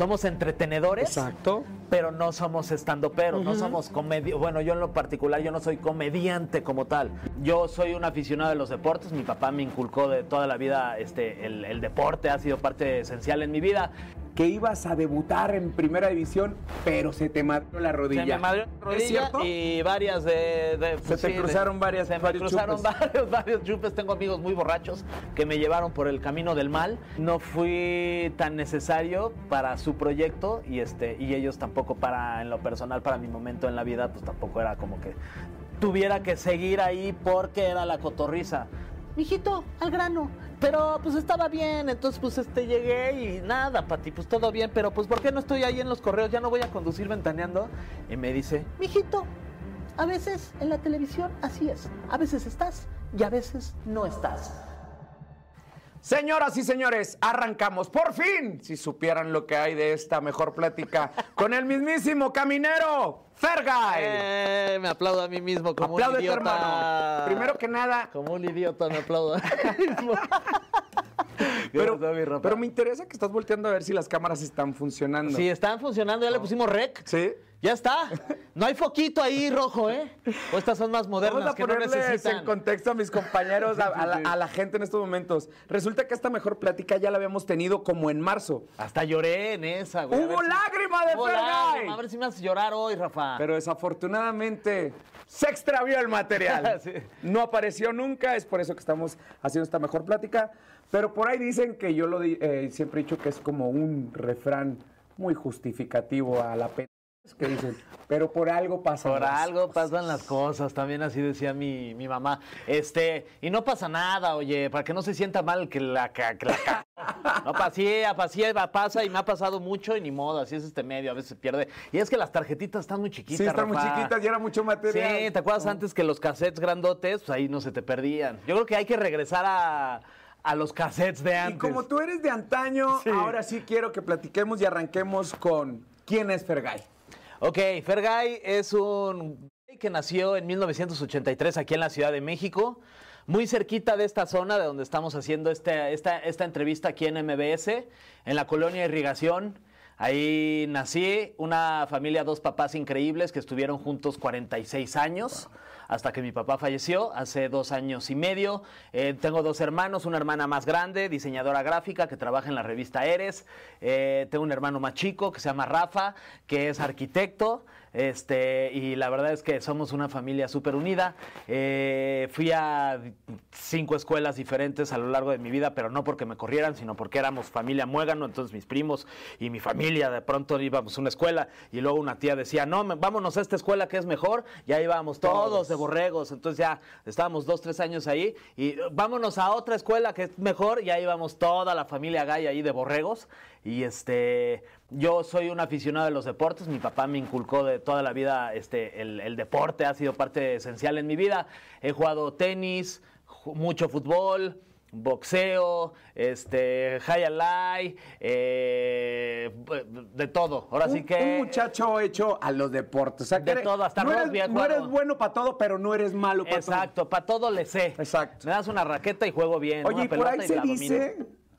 Somos entretenedores. Exacto. Pero no somos estandoperos, no somos comedi Bueno, yo en lo particular, yo no soy comediante como tal. Yo soy un aficionado de los deportes. Mi papá me inculcó de toda la vida este, el, el deporte, ha sido parte esencial en mi vida. Que ibas a debutar en primera división, pero se te madrió la rodilla. Se me madrió la ¿Es rodilla cierto? y varias de... de- Se te de- cruzaron varias- Se me varios cruzaron chupes. varios, varios chupes. Tengo amigos muy borrachos que me llevaron por el camino del mal. No fui tan necesario para su proyecto y, este, y ellos tampoco para, en lo personal, para mi momento en la vida, pues tampoco era como que tuviera que seguir ahí porque era la cotorriza. Mijito, al grano. Pero pues estaba bien, entonces pues este llegué y nada, Pati, pues todo bien, pero pues ¿por qué no estoy ahí en los correos? Ya no voy a conducir ventaneando. Y me dice, mijito, a veces en la televisión así es. A veces estás y a veces no estás. Señoras y señores, arrancamos por fin. Si supieran lo que hay de esta mejor plática con el mismísimo caminero, Fergay. Eh, me aplaudo a mí mismo como un idiota. hermano. Primero que nada, Como un idiota me aplaudo a mí mismo. pero, me interesa que estás volteando a ver si las cámaras están funcionando. Si están funcionando, ya le pusimos rec. ¿Sí? Ya está. No hay foquito ahí rojo, ¿eh? O estas son más modernas Vamos a que no ponerles necesitan. en contexto a mis compañeros, a, a la, a la gente en estos momentos. Resulta que esta mejor plática ya la habíamos tenido como en marzo. Hasta lloré en esa, güey. ¡Hubo si- lágrima de Fergay! A ver si me haces llorar hoy, Rafa. Pero desafortunadamente se extravió el material. Sí. No apareció nunca, es por eso que estamos haciendo esta mejor plática. Pero por ahí dicen que yo lo di- eh, siempre he dicho que es como un refrán muy justificativo a la pena que dicen, pero por algo pasa. Por algo pasan las cosas, también así decía mi, mi mamá. Este, y no pasa nada, oye, para que no se sienta mal que la que la No pasía, pasía, pasa y me ha pasado mucho y ni modo, así es este medio, a veces se pierde. Y es que las tarjetitas están muy chiquitas, Sí, están muy chiquitas y era mucho material. Sí, ¿te acuerdas antes que los cassettes grandotes, pues ahí no se te perdían? Yo creo que hay que regresar a, a los cassettes de antes. Y como tú eres de antaño, Sí. ahora sí quiero que platiquemos y arranquemos con ¿Quién es Fergay? Ok, Fergay es un que nació en 1983 aquí en la Ciudad de México, muy cerquita de esta zona de donde estamos haciendo este- esta, esta entrevista aquí en MBS, en la colonia Irrigación. Ahí nací, una familia, dos papás increíbles que estuvieron juntos 46 años. Hasta que mi papá falleció hace dos años y medio. Eh, tengo dos hermanos, una hermana más grande, diseñadora gráfica, que trabaja en la revista Eres. Eh, tengo un hermano más chico que se llama Rafa, que es arquitecto. Este, y la verdad es que somos una familia súper unida. Eh, fui a cinco escuelas diferentes a lo largo de mi vida, pero no porque me corrieran, sino porque éramos familia muégano. Entonces mis primos y mi familia de pronto íbamos a una escuela y luego una tía decía, no, vámonos a esta escuela que es mejor. Ya íbamos todos de borregos. Entonces ya estábamos dos, tres años ahí y eh, vámonos a otra escuela que es mejor. Ya íbamos toda la familia gay ahí de borregos. Y este, yo soy un aficionado de los deportes. Mi papá me inculcó de toda la vida este, el, el deporte, ha sido parte esencial en mi vida. He jugado tenis, mucho fútbol. Boxeo, este, high alay, eh, de todo. Ahora sí un, que. un muchacho hecho a los deportes. O sea, que De eres- todo, hasta no, rugby eres, no eres bueno para todo, pero no eres malo para todo. Exacto, para todo le sé. Exacto. Me das una raqueta y juego bien. Oye, una y por ahí se domino.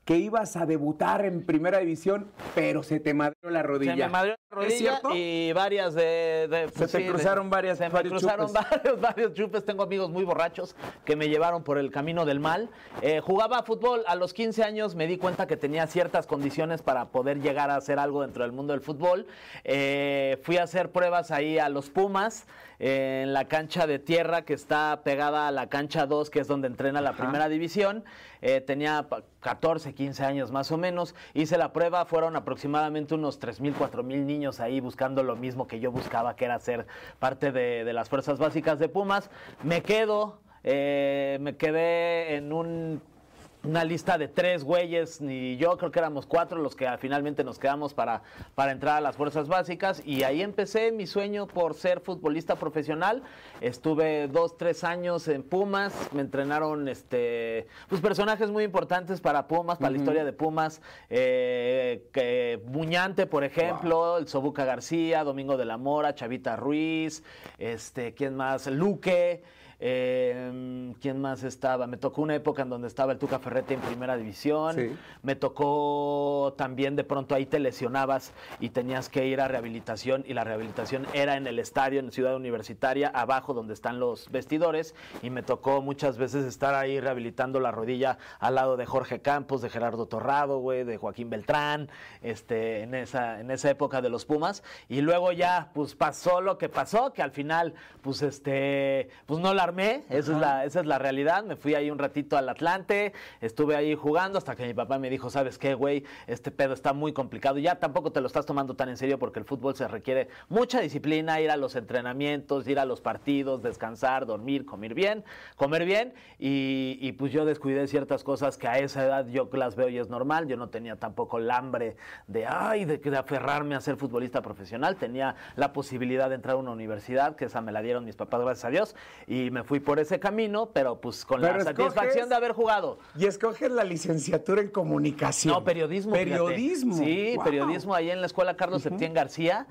Que ibas a debutar en primera división, pero se te madrió la rodilla. Se me madrió la ¿Es rodilla cierto? y varias de... de- Se te de- cruzaron varias- Se me cruzaron chupes. varios, varios chupes. Tengo amigos muy borrachos que me llevaron por el camino del mal. Eh, jugaba fútbol a los 15 años. Me di cuenta que tenía ciertas condiciones para poder llegar a hacer algo dentro del mundo del fútbol. Eh, fui a hacer pruebas ahí a los Pumas en la cancha de tierra que está pegada a la cancha 2, que es donde entrena la primera división. Eh, tenía pa- 14, 15 años más o menos. Hice la prueba, fueron aproximadamente unos 3.000, 4.000 niños ahí buscando lo mismo que yo buscaba, que era ser parte de, de las fuerzas básicas de Pumas. Me quedo, eh, me quedé en un una lista de tres güeyes, y yo creo que éramos cuatro los que finalmente nos quedamos para, para entrar a las fuerzas básicas. Y ahí empecé mi sueño por ser futbolista profesional. Estuve dos, tres años en Pumas, me entrenaron este, pues, personajes muy importantes para Pumas, para la historia de Pumas. eh, que Muñante, por ejemplo, el Sobuca García, Domingo de la Mora, Chavita Ruiz, este, ¿quién más? Luque. Eh, ¿Quién más estaba? Me tocó una época en donde estaba el Tuca Ferretti en primera división. Sí. Me tocó también de pronto ahí te lesionabas y tenías que ir a rehabilitación y la rehabilitación era en el estadio, en Ciudad Universitaria, abajo donde están los vestidores y me tocó muchas veces estar ahí rehabilitando la rodilla al lado de Jorge Campos, de Gerardo Torrado, güey, de Joaquín Beltrán, este, en esa, en esa época de los Pumas y luego ya pues pasó lo que pasó, que al final pues este, pues no la esa es la, esa es la realidad, me fui ahí un ratito al Atlante, estuve ahí jugando hasta que mi papá me dijo, ¿sabes qué, güey? Este pedo está muy complicado, ya tampoco te lo estás tomando tan en serio porque el fútbol se requiere mucha disciplina, ir a los entrenamientos, ir a los partidos, descansar, dormir, comer bien, comer bien y, y pues yo descuidé ciertas cosas que a esa edad yo las veo y es normal, yo no tenía tampoco el hambre de, ay, de, de aferrarme a ser futbolista profesional, tenía la posibilidad de entrar a una universidad, que esa me la dieron mis papás, gracias a Dios, y me fui por ese camino, pero pues con Pero la satisfacción de haber jugado. Y escoges la licenciatura en comunicación. No, periodismo. fíjate. Periodismo. Sí, Wow. periodismo ahí en la escuela Carlos Septién García,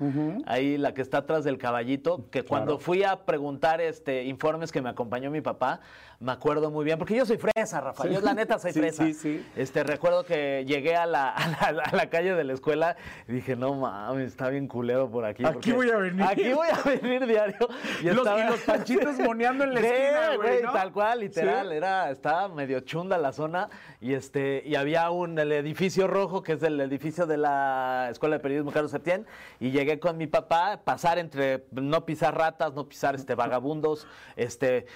ahí la que está atrás del caballito, que cuando fui a preguntar este informes que me acompañó mi papá, me acuerdo muy bien, porque yo soy fresa, Rafa, yo la neta soy Sí, fresa. sí, sí. Este, recuerdo que llegué a la, a la- a la calle de la escuela y dije, no mames, está bien culero por aquí. Aquí voy a venir. Aquí voy a venir diario. Y, Los- estaba- y los panchitos moneando en la esquina, güey, ¿no? Tal cual, literal. Era, estaba medio chunda la zona. Y este, y había un el edificio rojo, que es el edificio de la Escuela de Periodismo Carlos Septién. Y llegué con mi papá, pasar entre no pisar ratas, no pisar este vagabundos, este,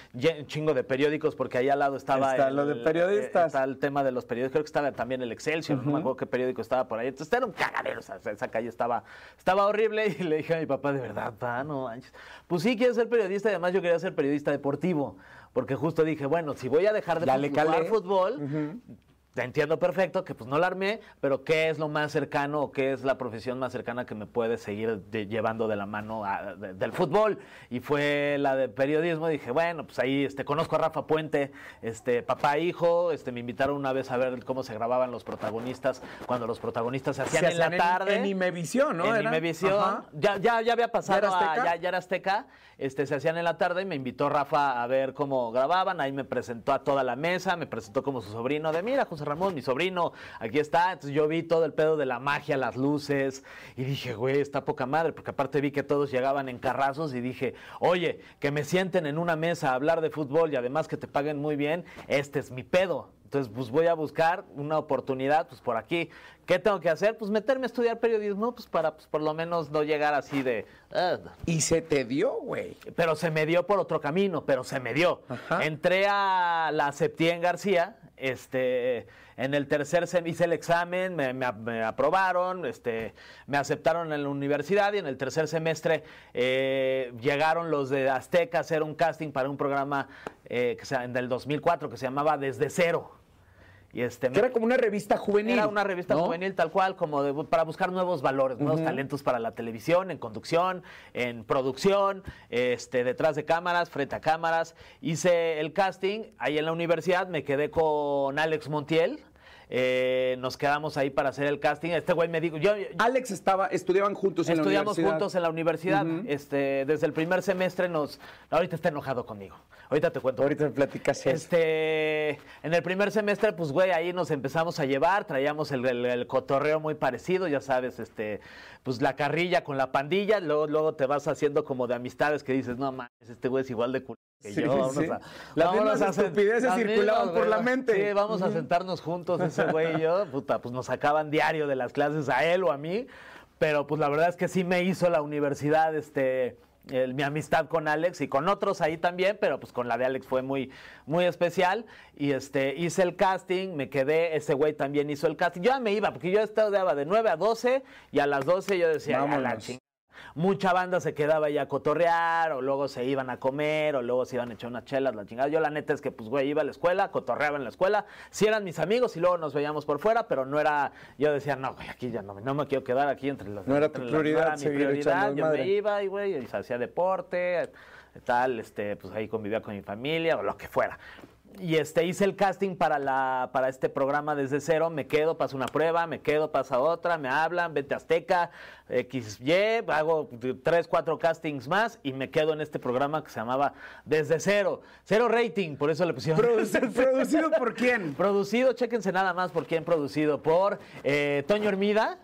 chingo de periódicos, porque ahí al lado estaba Está el- lo de el- periodistas. está el tema de los periódicos, creo que estaba también el Excelsior, no me acuerdo qué periódico estaba por ahí. Entonces era un cagadero, o sea, esa calle estaba, estaba horrible y le dije a mi papá, de verdad, pa, no manches. Pues sí, quiero ser periodista y además yo quería ser periodista deportivo, porque justo dije, bueno, si voy a dejar de jugar calé. Te entiendo perfecto que pues no la armé, pero ¿qué es lo más cercano o qué es la profesión más cercana que me puede seguir de- llevando de la mano a- de- del fútbol? Y fue la de periodismo. Dije, bueno, pues ahí este, conozco a Rafa Puente, este, papá e hijo. Este, me invitaron una vez a ver cómo se grababan los protagonistas, cuando los protagonistas se hacían Se en la hacían tarde. En Imevisión, ¿no? En Era- Imevisión. Ajá. Ya, ya, ya había pasado ¿Ya era a- ya, ya era Azteca. Este, se hacían en la tarde y me invitó Rafa a ver cómo grababan. Ahí me presentó a toda la mesa, me presentó como su sobrino de, mira, José Ramón, mi sobrino, aquí está. Entonces yo vi todo el pedo de la magia, las luces, y dije, güey, está poca madre, porque aparte vi que todos llegaban en carrazos y dije, oye, que me sienten en una mesa a hablar de fútbol y además que te paguen muy bien, este es mi pedo. Entonces, pues voy a buscar una oportunidad, pues por aquí. ¿Qué tengo que hacer? Pues meterme a estudiar periodismo, pues para pues, por lo menos no llegar así de... Y se te dio, güey. Pero se me dio por otro camino, pero se me dio. Ajá. Entré a la Septién García, este, en el tercer sem hice el examen, me, me- aprobaron, este, me aceptaron en la universidad y en el tercer semestre eh, llegaron los de Azteca a hacer un casting para un programa eh, que se, del 2004 que se llamaba Desde Cero. Y este, Que era como una revista juvenil. era una revista ¿no? juvenil tal cual, como de- para buscar nuevos valores, nuevos talentos para la televisión, en conducción, en producción, este, detrás de cámaras, frente a cámaras. Hice el casting ahí en la universidad, me quedé con Alex Montiel. Eh, nos quedamos ahí para hacer el casting. Este güey me dijo, yo, Alex estaba, estudiaban juntos en la Estudiamos universidad. juntos en la universidad. este, desde el primer semestre nos. Ahorita está enojado conmigo. Ahorita te cuento. Ahorita me platicas eso. Este, en el primer semestre, pues, güey, ahí nos empezamos a llevar, traíamos el, el- el cotorreo muy parecido, ya sabes, este, pues la carrilla con la pandilla, luego, luego te vas haciendo como de amistades que dices, no mames, este güey es igual de culo que Sí, yo. Vámonos sí. a, Las vámonos a estupideces circulaban por la mente. Sí, vamos a sentarnos juntos, ese güey y yo, puta, pues nos sacaban diario de las clases a él o a mí, pero pues la verdad es que sí me hizo la universidad, este, el- mi amistad con Alex y con otros ahí también, pero pues con la de Alex fue muy, muy especial. Y este, hice el casting, me quedé, ese güey también hizo el casting. Yo ya me iba, porque yo estudiaba de 9 a 12 y a las 12 yo decía, "A la chingada". Mucha banda se quedaba ya a cotorrear, o luego se iban a comer, o luego se iban a echar unas chelas, la chingada. Yo la neta es que, pues, güey, iba a la escuela, cotorreaba en la escuela. Sí eran mis amigos y luego nos veíamos por fuera, pero no era, yo decía, no, güey, aquí ya no, me- no me quiero quedar aquí entre las... No era tu prioridad no era mi prioridad, yo desmadre. me iba y, güey, hacía deporte, tal, este, pues ahí convivía con mi familia o lo que fuera. Y este, hice el casting para, la, para este programa desde cero, me quedo, paso una prueba, me quedo, pasa otra, me hablan, vete a Azteca, XY, hago tres, cuatro castings más y me quedo en este programa que se llamaba Desde Cero. Cero rating, por eso le pusieron. Produ- ¿Producido por quién? Producido, chéquense nada más por quién producido, por eh, Toño Hermida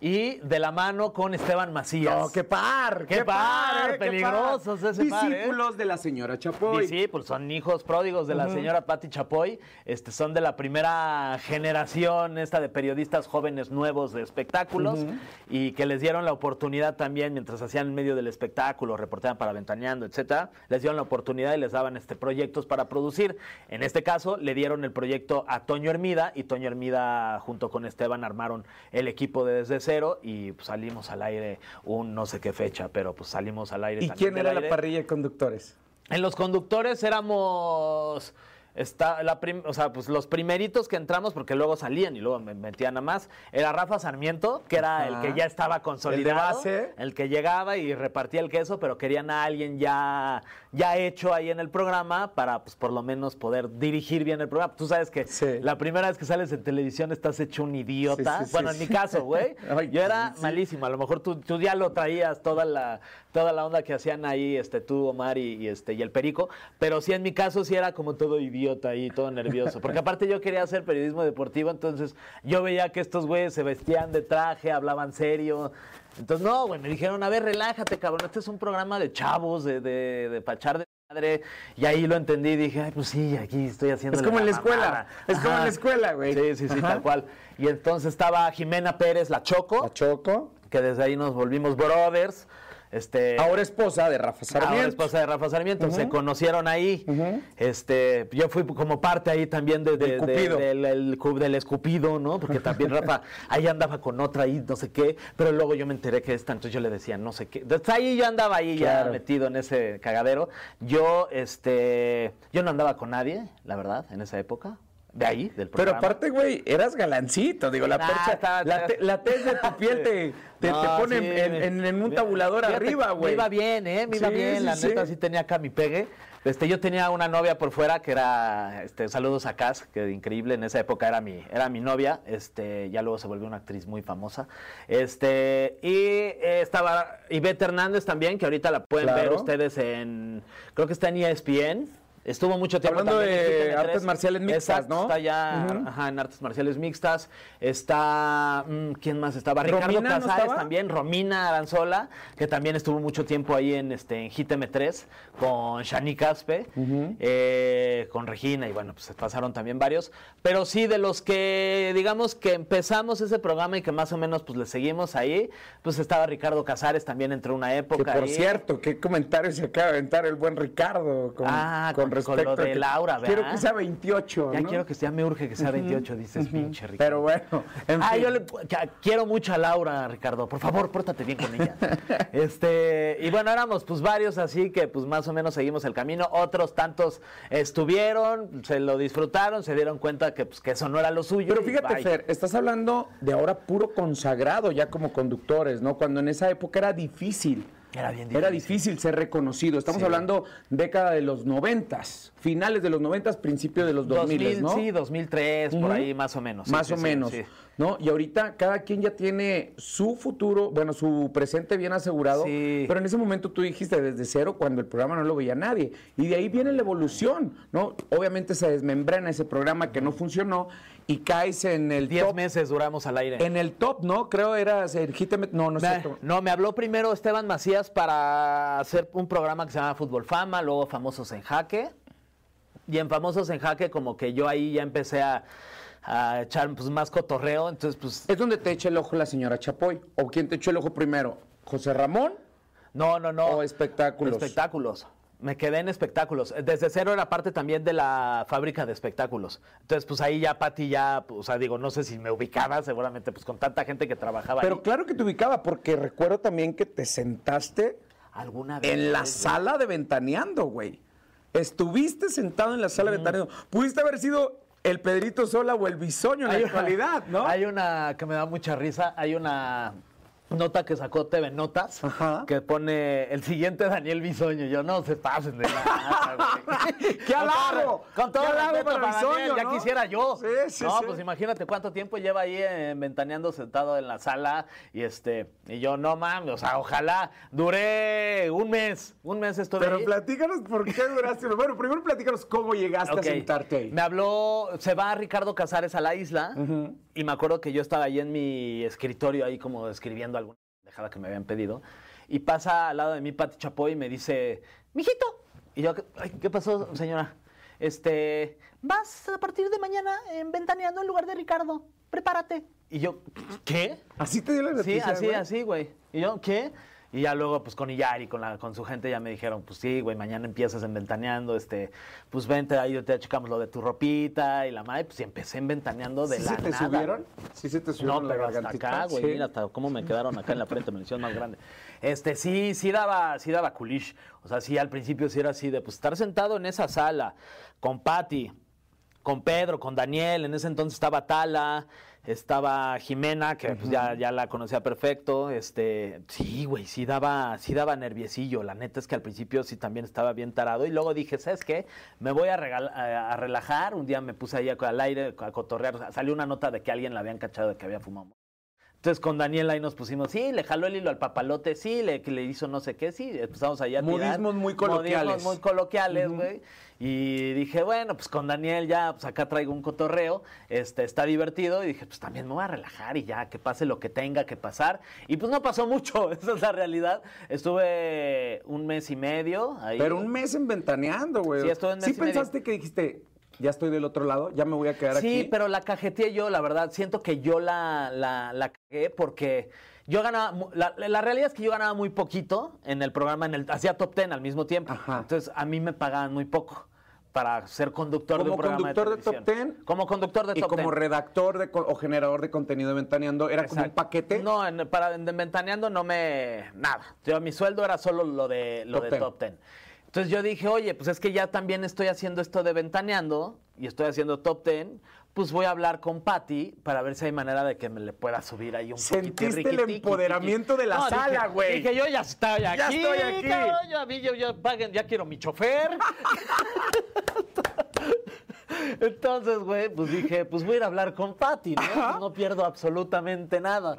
y de la mano con Esteban Macías. No, qué par, Qué par, eh, qué peligrosos ese par, ¿eh? Discípulos de la señora Chapoy. Sí, sí, pues son hijos pródigos de la señora Patti Chapoy. Este, son de la primera generación esta de periodistas jóvenes nuevos de espectáculos y que les dieron la oportunidad también mientras hacían en medio del espectáculo, reporteaban para Ventaneando, etcétera, les dieron la oportunidad y les daban este proyectos para producir. En este caso le dieron el proyecto a Toño Hermida y Toño Hermida junto con Esteban armaron el equipo de desde cero y pues, salimos al aire un no sé qué fecha, pero pues salimos al aire. ¿Y quién era la aire. parrilla de conductores? En los conductores éramos. Está la prim- o sea, pues los primeritos que entramos, porque luego salían y luego me metían a más, era Rafa Sarmiento, que era Ajá. el que ya estaba consolidado. base? El que llegaba y repartía el queso, pero querían a alguien ya, ya hecho ahí en el programa para, pues, por lo menos poder dirigir bien el programa. Tú sabes que Sí. la primera vez que sales en televisión estás hecho un idiota. Sí, sí, sí, bueno, en mi caso, güey. Yo era malísimo. A lo mejor tú, tú ya lo traías toda la, toda la onda que hacían ahí, este, tú, Omar y, y, este, y el Perico. Pero sí, en mi caso, sí era como todo idiota ahí, todo nervioso. Porque aparte yo quería hacer periodismo deportivo, entonces yo veía que estos güeyes se vestían de traje, hablaban serio. Entonces, no, güey, me dijeron, a ver, relájate, cabrón, este es un programa de chavos, de, de, de pachar de madre. Y ahí lo entendí y dije, ay, pues sí, aquí estoy haciendo Es como en la escuela. mamada. Es como en la escuela, güey. Sí, sí, sí, Ajá. tal cual. Y entonces estaba Jimena Pérez, la Choco, La Choco. que desde ahí nos volvimos brothers. Este, Ahora esposa de Rafa Sarmiento. Ahora esposa de Rafa Sarmiento, se conocieron ahí. Este, yo fui como parte ahí también de, de- Del de- Cupido. del, el del escupido, ¿no? Porque también Rafa ahí andaba con otra ahí, no sé qué, pero luego yo me enteré que esta, entonces yo le decía no sé qué. Entonces ahí yo andaba ahí Claro. ya metido en ese cagadero. Yo, este, yo no andaba con nadie, la verdad, en esa época. De ahí, del Pero programa. aparte, güey, eras galancito. Digo, la Nah, percha, estaba- la, te- la tez de tu piel te, te, No, te pone sí, en, me- en- en un tabulador fíjate, arriba, güey. Me iba bien, ¿eh? Me iba Sí, bien, sí, la neta sí tenía acá mi pegue. Este, yo tenía una novia por fuera que era, este, saludos a Cas, que increíble, en esa época era mi, era mi novia, este, ya luego se volvió una actriz muy famosa. Este, y eh, estaba Ivette Hernández también, que ahorita la pueden ver ustedes en, creo que está en ESPN. Estuvo mucho tiempo Hablando de GTN3. artes marciales mixtas, Exacto, ¿no? Está ya ajá, en artes marciales mixtas. Está, mm, ¿quién más estaba? Ricardo ¿Romina no Casares también, Romina Aranzola, que también estuvo mucho tiempo ahí en este en Hit M3 con Shani Caspe, eh, con Regina y bueno, pues se pasaron también varios. Pero sí, de los que digamos que empezamos ese programa y que más o menos pues le seguimos ahí, pues estaba Ricardo Casares también entre una Que época. por ahí. cierto, qué comentario se acaba de aventar el buen Ricardo con, Ah, con con- lo de Laura, ¿verdad? Quiero que sea 28, Ya ¿no? quiero que ya me urge que sea 28, dices, pinche Ricardo. Pero bueno, en Ah, fin. yo le- quiero mucho a Laura, Ricardo. Por favor, pórtate bien con ella. este, y bueno, éramos pues varios así que pues más o menos seguimos el camino. Otros tantos estuvieron, se lo disfrutaron, se dieron cuenta que pues que eso no era lo suyo. Pero fíjate, bye. Fer, estás hablando de ahora puro consagrado ya como conductores, ¿no? Cuando en esa época era difícil. Era bien Era difícil. ser reconocido. Estamos Sí. hablando década de los noventas, finales de los noventas, principio de los 2000, 2000, ¿no? Sí, 2003, por Ujú. ahí más o menos. Más sí, o sí, menos. ¿no? Y ahorita cada quien ya tiene su futuro, bueno, su presente bien asegurado, pero en ese momento tú dijiste desde cero cuando el programa no lo veía nadie. Y de ahí viene la evolución, ¿no? Obviamente se desmembrana ese programa que no funcionó y caes en el 10 top. meses duramos al aire. En el top, ¿no? Creo eras el hit em- No, no es Me- no, me habló primero Esteban Macías para hacer un programa que se llama Fútbol Fama, luego Famosos en Jaque. Y en Famosos en Jaque como que yo ahí ya empecé a, a echar pues, más cotorreo, entonces pues Es donde te echa el ojo la señora Chapoy. ¿O quién te echó el ojo primero? ¿José Ramón? no, no, no. O espectáculos. Espectáculos. Me quedé en espectáculos. Desde cero era parte también de la fábrica de espectáculos. Entonces, pues ahí ya Pati ya, o sea, digo, no sé si me ubicaba, seguramente, pues con tanta gente que trabajaba Pero ahí. claro que te ubicaba, porque recuerdo también que te sentaste Alguna vez. en la sala de Ventaneando, güey. Estuviste sentado en la sala de Ventaneando. Pudiste haber sido el Pedrito Sola o el Bisoño en la Hay- actualidad, ¿no? Hay una que me da mucha risa, hay una nota que sacó TV Notas, Ajá. que pone el siguiente Daniel Bisoño. Yo, no se pasen de nada, güey. ¡Qué halago! Con todo ¡Qué halago para Daniel, Bisoño, ya quisiera yo. Sí, sí, no, sí. pues imagínate cuánto tiempo lleva ahí eh, ventaneando sentado en la sala y este, y yo, no mames, o sea, ojalá duré un mes, un mes estuve Pero ahí. platícanos por qué duraste. Bueno, primero platícanos cómo llegaste a sentarte ahí. Me habló, se va Ricardo Casares a la isla y me acuerdo que yo estaba ahí en mi escritorio ahí como escribiendo alguna dejada que me habían pedido y pasa al lado de mí Pati Chapoy y me dice, mijito. Y yo, "Ay, ¿qué pasó, señora? Este, vas a partir de mañana en Ventaneando en lugar de Ricardo. Prepárate. Y yo, ¿qué? Así te dio la Sí, noticia. así, güey? así, güey. Y yo, ¿qué? Y ya luego, pues con Iyari, con, la, con su gente, ya me dijeron, pues sí, güey, mañana empiezas en Ventaneando, este, pues vente, ahí te checamos lo de tu ropita y la madre, pues y empecé en Ventaneando de ¿Sí la se te nada. subieron? ¿Sí se te No, subieron la pero hasta acá, güey, Sí. mira hasta cómo me quedaron acá en la frente, me lo hicieron más grande. Este, sí, sí daba, sí daba culish. O sea, sí, al principio sí era así de, pues, estar sentado en esa sala con Patti, con Pedro, con Daniel, en ese entonces estaba Tala, estaba Jimena, que pues ya, ya la conocía perfecto, este, sí, güey, sí daba, sí daba nerviecillo, la neta es que al principio sí también estaba bien tarado, y luego dije, ¿sabes qué? Me voy a, a, a relajar, un día me puse ahí al aire a cotorrear, O sea, salió una nota de que alguien la habían cachado de que había fumado entonces con Daniel ahí nos pusimos, sí, le jaló el hilo al papalote, sí, le, le hizo no sé qué, sí, empezamos ahí a tirar. Modismos muy coloquiales. Modismos muy coloquiales, güey. Y dije, bueno, pues con Daniel ya, pues acá traigo un cotorreo, este, está divertido. Y dije, pues también me voy a relajar y ya, que pase lo que tenga que pasar. Y pues no pasó mucho, esa es la realidad. Estuve un mes y medio ahí. Pero un mes en ventaneando, güey. Sí, estuve un mes ¿Sí y medio. pensaste que dijiste, ya estoy del otro lado, ya me voy a quedar Sí, aquí? pero la cajeteé yo, la verdad. Siento que yo la, la, la cagué porque yo ganaba. La, la realidad es que yo ganaba muy poquito en el programa, en el, hacía top ten al mismo tiempo. Ajá. Entonces a mí me pagaban muy poco para ser conductor de Como un programa conductor de de, Top. Ten Como conductor de y top como ten. redactor de, o generador de contenido de Ventaneando, ¿era como un paquete? No, en- para en Ventaneando no me. Nada. Yo, mi sueldo era solo lo de, lo Top de ten. Top Ten. Entonces yo dije, oye, pues es que ya también estoy haciendo esto de Ventaneando y estoy haciendo Top Ten. Pues voy a hablar con Patty para ver si hay manera de que me le pueda subir ahí un Sentiste el empoderamiento de la No, sala, güey. Dije, yo ya estoy aquí. Ya estoy aquí. cabrón, yo, a mí, yo, yo, paguen, ya quiero mi chofer. Entonces, güey, pues dije, pues voy a ir a hablar con Patty, ¿no? Pues no pierdo absolutamente nada.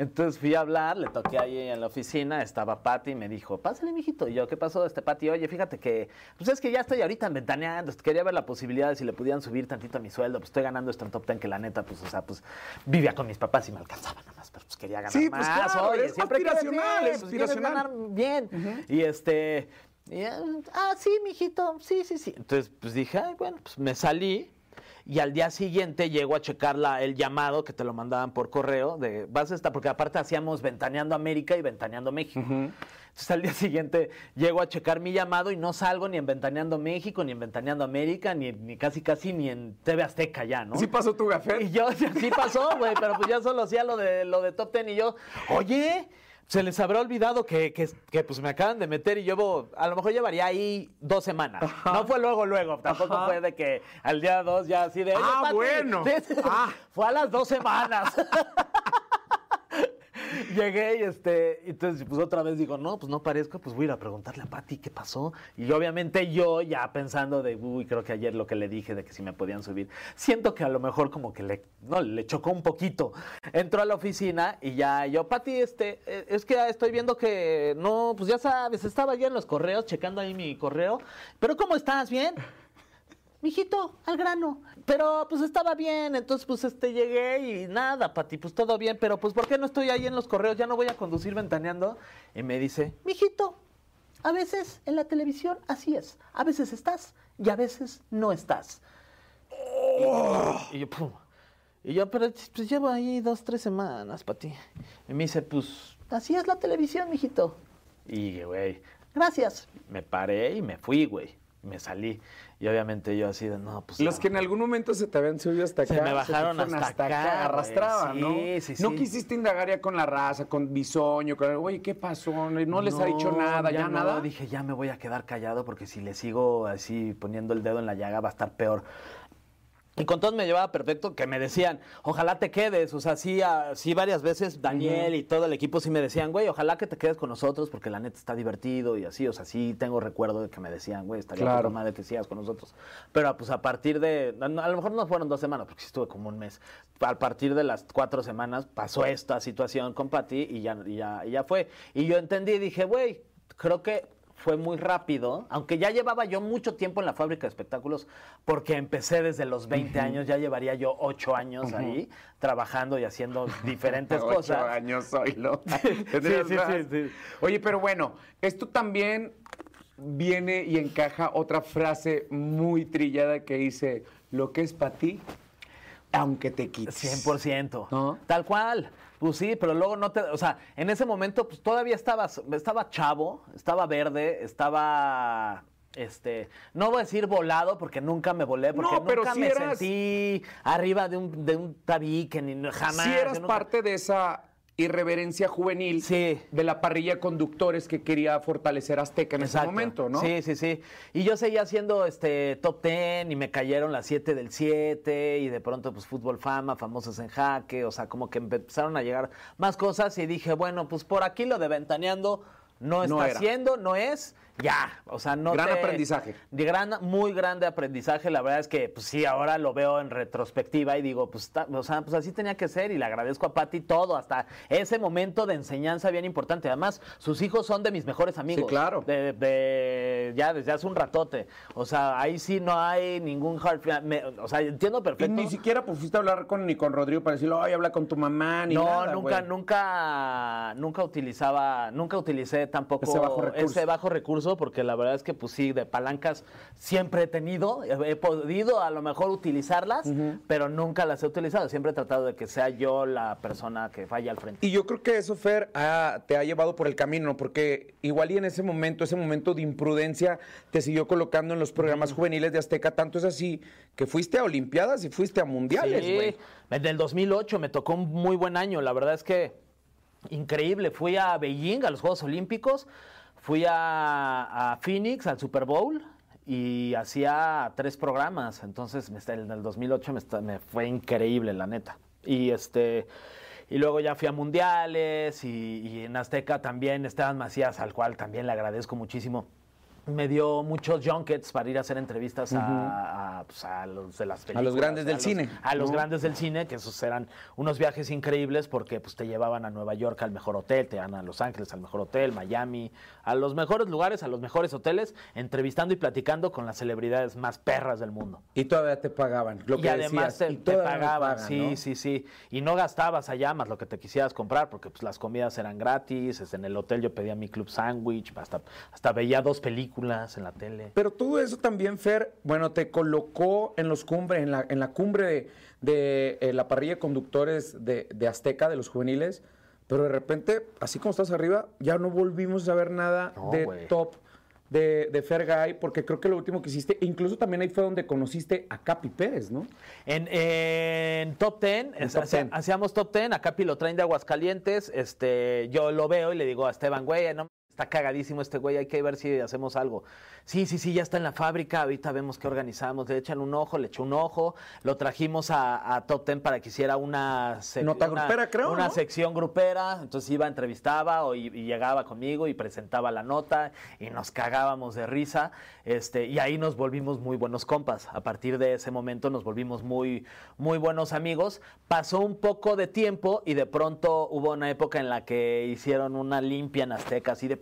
Entonces fui a hablar, le toqué ahí en la oficina, estaba Patty y me dijo, pásale, mijito. Y yo, ¿qué pasó, este Patty? Oye, fíjate que, pues es que ya estoy ahorita en ventaneando, quería ver la posibilidad de si le pudieran subir tantito a mi sueldo, pues estoy ganando esto en Top Ten, que la neta, pues, o sea, pues, vivía con mis papás y me alcanzaba nada más, pero pues quería ganar Sí, más. pues, claro, Oye, es siempre aspiracional, bien, es pues, aspiracional. ganar bien. Y este, y, ah, sí, mijito, sí, sí, sí. Entonces, pues dije, ay, bueno, pues me salí. Y al día siguiente llego a checar la- el llamado que te lo mandaban por correo de vas a estar, porque aparte hacíamos Ventaneando América y Ventaneando México. Entonces al día siguiente llego a checar mi llamado y no salgo ni en Ventaneando México, ni en Ventaneando América, ni, ni casi casi ni en TV Azteca ya, ¿no? ¿Sí pasó tu gafet? Y yo, sí pasó, güey, pero pues ya solo hacía lo de, lo de Top Ten y yo, oye, se les habrá olvidado que, que, que, pues me acaban de meter y llevo, a lo mejor llevaría ahí dos semanas. No fue luego, luego, tampoco Ajá. fue de que al día dos ya así de... "Oye, Ah, Pati". bueno. Sí, sí. Ah. Fue a las dos semanas. Llegué y este, entonces pues otra vez digo, no, pues no parezco, pues voy a ir a preguntarle a Pati qué pasó. Y obviamente yo ya pensando de, uy, creo que ayer lo que le dije de que si me podían subir, siento que a lo mejor como que le, no, le chocó un poquito. Entró a la oficina y ya yo, Pati, este, eh, es que estoy viendo que, no, pues ya sabes, estaba ya en los correos, checando ahí mi correo, pero ¿cómo estás? ¿Bien? Mijito, al grano. Pero pues estaba bien, entonces pues este llegué y nada, Pati, pues todo bien, pero pues ¿por qué no estoy ahí en los correos? Ya no voy a conducir ventaneando. Y me dice, mijito, a veces en la televisión así es. A veces estás y a veces no estás. Y, y yo, pum. Y yo, pero pues llevo ahí dos, tres semanas, Pati. Y me dice, pues así es la televisión, mijito. Y güey, gracias. Me paré y me fui, güey. Me salí. Y obviamente yo así de, no, pues... Los no. que en algún momento se te habían subido hasta acá. Se me bajaron fueron hasta acá, arrastraban, Sí, ¿no? sí, sí. No quisiste indagar ya con la raza, con Bisoño, con... Oye, ¿qué pasó? No les ha dicho nada, ya, no, nada. Dije, ya me voy a quedar callado porque si le sigo así poniendo el dedo en la llaga va a estar peor. Y con todos me llevaba perfecto, que me decían, ojalá te quedes. O sea, sí, ah, sí varias veces Daniel y todo el equipo sí me decían, güey, ojalá que te quedes con nosotros porque la neta está divertido y así. O sea, sí tengo recuerdo de que me decían, güey, estaría Claro. claro. madre que sigas con nosotros. Pero pues a partir de, a lo mejor no fueron dos semanas, porque sí estuve como un mes. A partir de las cuatro semanas pasó esta situación con Pati y ya, y ya, y ya fue. Y yo entendí dije, güey, creo que fue muy rápido, aunque ya llevaba yo mucho tiempo en la fábrica de espectáculos, porque empecé desde los 20 años, ya llevaría yo 8 años ahí trabajando y haciendo diferentes cosas. años hoy, Sí, ¿Tendrías sí, sí, sí. Oye, pero bueno, esto también viene y encaja otra frase muy trillada que dice, lo que es para ti, aunque te quites. 100%. ¿No? Tal cual. Pues sí, pero luego no te, o sea, en ese momento pues todavía estaba, estaba chavo, estaba verde, estaba, este, no voy a decir volado porque nunca me volé, porque No, pero nunca me eras- sentí arriba de un, de un tabique, ni jamás. Si eras nunca- parte de esa irreverencia juvenil Sí. de la parrilla de conductores que quería fortalecer Azteca en ese momento, ¿no? Sí, sí, sí. Y yo seguía haciendo este top 10 y me cayeron las 7 del 7 y de pronto pues fútbol fama, famosos en jaque, o sea, como que empezaron a llegar más cosas y dije, bueno, pues por aquí lo de ventaneando no está era. haciendo, no es, ya, o sea, no Gran te- aprendizaje. De gran, muy grande aprendizaje, la verdad es que pues sí, ahora lo veo en retrospectiva y digo, pues, ta- o sea, pues así tenía que ser y le agradezco a Pati todo, hasta ese momento de enseñanza bien importante. Además, sus hijos son de mis mejores amigos. claro. De, de- ya desde hace un ratote. O sea, ahí sí no hay ningún hard. Me- o sea, entiendo Y perfecto. ni siquiera pues, fuiste a hablar con, ni con Rodrigo para decirle, ay, habla con tu mamá, ni no, nada, nunca, güey. nunca, nunca utilizaba, nunca utilicé tampoco Ese bajo recurso. ese bajo recurso, porque la verdad es que, pues sí, de palancas siempre he tenido, he podido a lo mejor utilizarlas, pero nunca las he utilizado. Siempre he tratado de que sea yo la persona que vaya al frente. Y yo creo que eso, Fer, ha- te ha llevado por el camino, porque igual y en ese momento, ese momento de imprudencia, te siguió colocando en los programas juveniles de Azteca. Tanto es así que fuiste a Olimpiadas y fuiste a Mundiales, Sí, güey. en el 2008 me tocó un muy buen año. La verdad es que increíble. Fui a Beijing, a los Juegos Olímpicos. Fui a, a Phoenix, al Super Bowl. Y hacía tres programas. Entonces, en el 2008 me, me fue increíble, la neta. Y este... Y luego ya fui a mundiales y, y en Azteca también Esteban Macías, al cual también le agradezco muchísimo. Me dio muchos junkets para ir a hacer entrevistas a, a, pues, a los de las películas. grandes del los- cine, A los grandes del cine, que esos eran unos viajes increíbles porque pues, te llevaban a Nueva York al mejor hotel, te llevaban a Los Ángeles al mejor hotel, Miami, a los mejores lugares, a los mejores hoteles, entrevistando y platicando con las celebridades más perras del mundo. Y todavía te pagaban. Lo y que además decías, te, y te pagaban, pagan, sí, ¿no? sí, sí. Y no gastabas allá más lo que te quisieras comprar, porque pues, las comidas eran gratis. En el hotel yo pedía mi club sándwich, hasta, hasta veía dos películas en la tele. Pero todo eso también, Fer, bueno, te colocó en los cumbres, en la, en la cumbre de, de, eh, la parrilla de conductores de, de Azteca, de los juveniles, pero de repente, así como estás arriba, ya no volvimos a ver nada No, de top de, de Fergay, porque creo que lo último que hiciste, incluso también ahí fue donde conociste a Capi Pérez, ¿no? En, en Top Ten, En Top hacíamos Top Ten, acá Capi lo traen de Aguascalientes, este, yo lo veo y le digo a Esteban, güey, no, está cagadísimo este güey, hay que ver si hacemos algo. Sí, sí, sí, ya está en la fábrica, ahorita vemos qué organizamos, le echan un ojo, le echó un ojo, lo trajimos a, a Top Ten para que hiciera una, Nota una- grupera, creo, una ¿no? sección grupera, entonces iba, entrevistaba o, y, y llegaba conmigo y presentaba la nota y nos cagábamos de risa, este, y ahí nos volvimos muy buenos compas. A partir de ese momento nos volvimos muy, muy buenos amigos. Pasó un poco de tiempo y de pronto hubo una época en la que hicieron una limpia en Azteca, así de...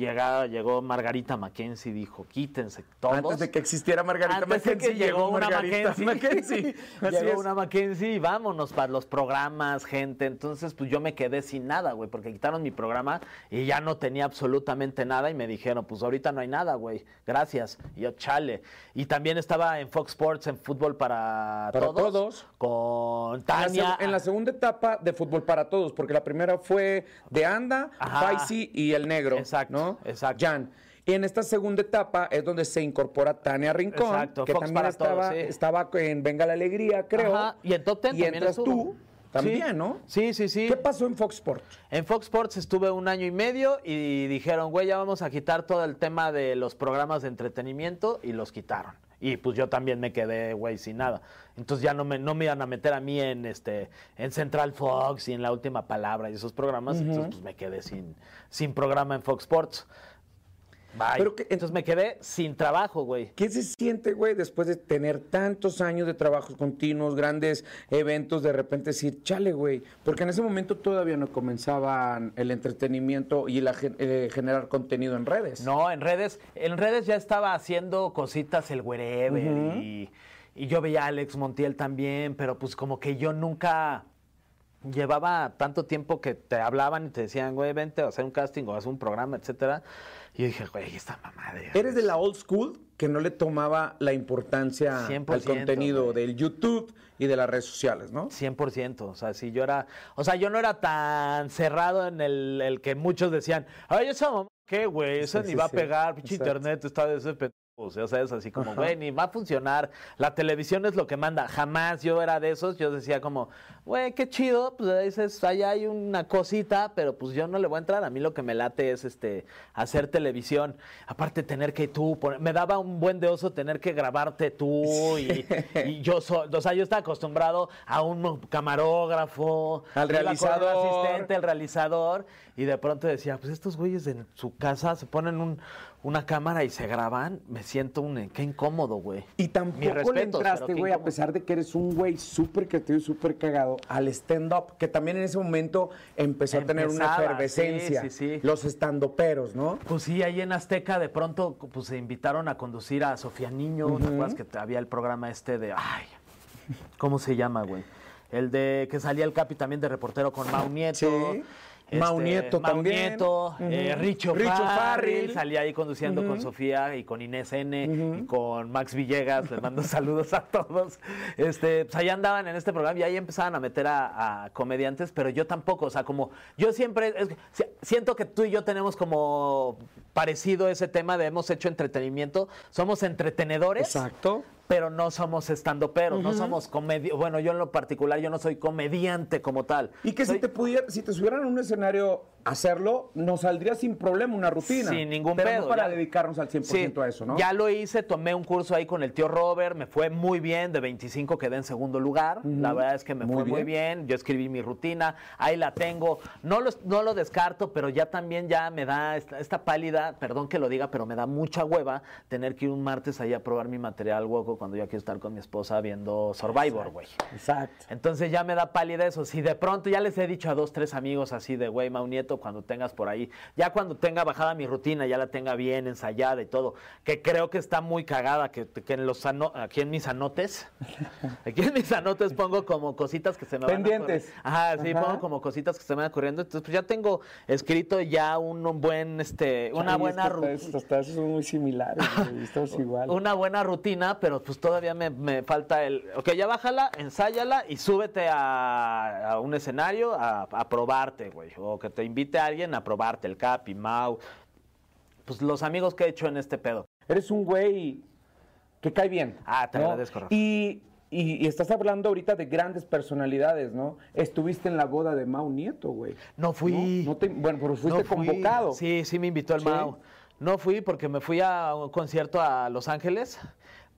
Llegaba, llegó Margarita Mackenzie y dijo, quítense todos. Antes de que existiera Margarita Mackenzie, llegó una Mackenzie. Mackenzie. Llegó es. una Mackenzie y vámonos para los programas, gente. Entonces, pues yo me quedé sin nada, güey, porque quitaron mi programa y ya no tenía absolutamente nada y me dijeron, pues ahorita no hay nada, güey, gracias. Y yo, chale. Y también estaba en Fox Sports, en Fútbol para, Para todos, Todos. Con En la, Tania. en la segunda etapa de fútbol para todos, porque la primera fue de Anda. Faisy y el negro. Exacto, ¿no? Exacto. Jan. Y en esta segunda etapa es donde se incorpora Tania Rincón, Exacto, que Fox también estaba, Todos, sí. estaba en Venga la Alegría, creo. Ajá, Y en Top Ten Y entras estuvo. tú también, Sí. ¿no? Sí, sí, sí. ¿Qué pasó en Fox Sports? En Fox Sports estuve un año y medio y dijeron, güey, ya vamos a quitar todo el tema de los programas de entretenimiento y los quitaron. Y pues yo también me quedé, güey, sin nada. Entonces ya no me, no me iban a meter a mí en este en Central Fox y en La Última Palabra y esos programas. Entonces pues me quedé sin, sin programa en Fox Sports. Bye. Pero que- Entonces me quedé sin trabajo, güey. ¿Qué se siente, güey, después de tener tantos años de trabajos continuos, grandes eventos, de repente decir, chale, güey? Porque en ese momento todavía no comenzaban el entretenimiento y la eh, generar contenido en redes. No, en redes, en redes ya estaba haciendo cositas el wherever y, y yo veía a Alex Montiel también, pero pues como que yo nunca llevaba tanto tiempo que te hablaban y te decían, güey, vente a hacer un casting o a hacer un programa, etcétera. Y yo dije, güey, esta mamá de... ¿Eres de la old school que no le tomaba la importancia al 100%, contenido güey. del YouTube y de las redes sociales, no? 100%, o sea, si yo era, o sea, yo no era tan cerrado en el, el que muchos decían, ay, esa mamá, ¿qué, güey? Eso Sí, ni sí, va a pegar, pinche internet está de ese. O sea, es así como, güey, ni va a funcionar. La televisión es lo que manda. Jamás yo era de esos. Yo decía como, güey, qué chido. Pues dices, allá hay una cosita, pero pues yo no le voy a entrar. A mí lo que me late es este hacer televisión. Aparte, tener que tú, poner- me daba un buen de oso tener que grabarte tú. Y, y yo, so- o sea, yo estaba acostumbrado a un camarógrafo, Al realizador. asistente, el realizador, y de pronto decía, pues estos güeyes en su casa se ponen un- una cámara y se graban, me siento un, qué incómodo, güey. Y tampoco le entraste, güey, a pesar de que eres un güey súper creativo y súper cagado, al stand-up, que también en ese momento empezó a tener una efervescencia. sí, sí, sí. Los estandoperos, ¿no? Pues sí, ahí en Azteca de pronto pues se invitaron a conducir a Sofía Niño, ¿te acuerdas que había el programa este de, ay, ¿cómo se llama, güey? El de que salía el Capi también de reportero con Mau Nieto. Sí. Mau Nieto Mau también. Nieto, eh. Richo, Richo Farrell, Farrell. salía ahí conduciendo con Sofía y con Inés N y con Max Villegas, les mando saludos a todos. Este, pues ahí andaban en este programa y ahí empezaban a meter a, a comediantes, pero yo tampoco, o sea, como yo siempre, es siento que tú y yo tenemos como parecido ese tema de hemos hecho entretenimiento, somos entretenedores Exacto. Pero no somos estandoperos, no somos comedi bueno, yo en lo particular yo no soy comediante como tal. Y que Soy- si te pudiera, si te subieran a un escenario hacerlo, nos saldría sin problema una rutina. Sin ningún pero pedo, No para ya. dedicarnos al 100% a eso, ¿no? Ya lo hice, tomé un curso ahí con el tío Robert, me fue muy bien, de 25 quedé en segundo lugar, la verdad es que me Muy fue muy bien. yo escribí mi rutina, ahí la tengo, no lo, no lo descarto, pero ya también ya me da esta, esta pálida, perdón que lo diga, pero me da mucha hueva tener que ir un martes ahí a probar mi material hueco cuando yo quiero estar con mi esposa viendo Survivor, güey. Exacto. Entonces ya me da pálida eso. Si de pronto ya les he dicho a dos, tres amigos así de, güey, Mau Cuando tengas por ahí, ya cuando tenga bajada mi rutina, ya la tenga bien ensayada y todo, que creo que está muy cagada, que, que en los ano- aquí en mis anotes, aquí en mis anotes pongo como cositas que se me Pendientes. van a Ajá, sí, Ajá. pongo como cositas que se me van ocurriendo. Entonces, pues ya tengo escrito ya un, un buen, este, una Ay, buena rutina. eso son muy similares, estamos igual. Una buena rutina, pero pues todavía me, me falta el. Ok, ya bájala, ensáyala y súbete a, a un escenario a, a probarte, güey. O que te invite a alguien a probarte, el Capi, Mau. Pues los amigos que he hecho en este pedo. Eres un güey que cae bien. Ah, te ¿no? agradezco, Rafa. Y, y- y estás hablando ahorita de grandes personalidades, ¿no? Estuviste en la boda de Mau Nieto, güey. No fui. No, No te- bueno, pero fuiste No fui. convocado. Sí, sí me invitó el Sí. Mau. No fui porque me fui a un concierto a Los Ángeles.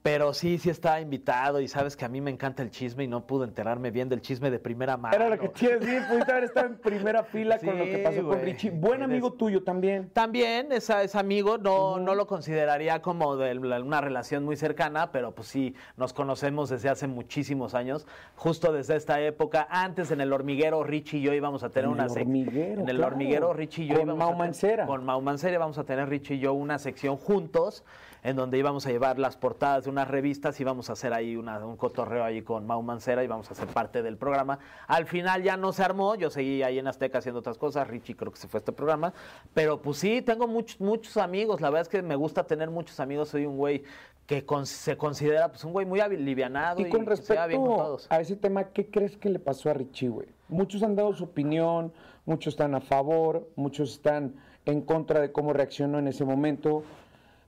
Pero sí, sí estaba invitado y sabes que a mí me encanta el chisme y no pude enterarme bien del chisme de primera mano. Era lo que tienes bien, pudiste haber estado en primera fila con lo que pasó con. Richie. Buen amigo tuyo también. También es, es amigo, no, no lo consideraría como de una relación muy cercana, pero pues sí, nos conocemos desde hace muchísimos años, justo desde esta época. Antes en el hormiguero, Richie y yo íbamos a tener En una el sec- hormiguero, En el claro. hormiguero, Richie y yo Con íbamos Mau a tener- Mancera. Con Mau Mancera vamos a tener Richie y yo una sección juntos, en donde íbamos a llevar las portadas de unas revistas y vamos a hacer ahí una- un cotorreo ahí con Mau Mancera y vamos a ser parte del programa. Al final ya no se armó, yo seguí ahí en Azteca haciendo otras cosas, Richie creo que se fue a este programa, pero pues sí, tengo muchos, muchos amigos, la verdad es que me gusta tener muchos amigos, soy un güey que con- se considera pues un güey muy alivianado y, Y con lleva bien con respecto todos. a ese tema, ¿qué crees que le pasó a Richie, güey? Muchos han dado su opinión, muchos están a favor, muchos están en contra de cómo reaccionó en ese momento.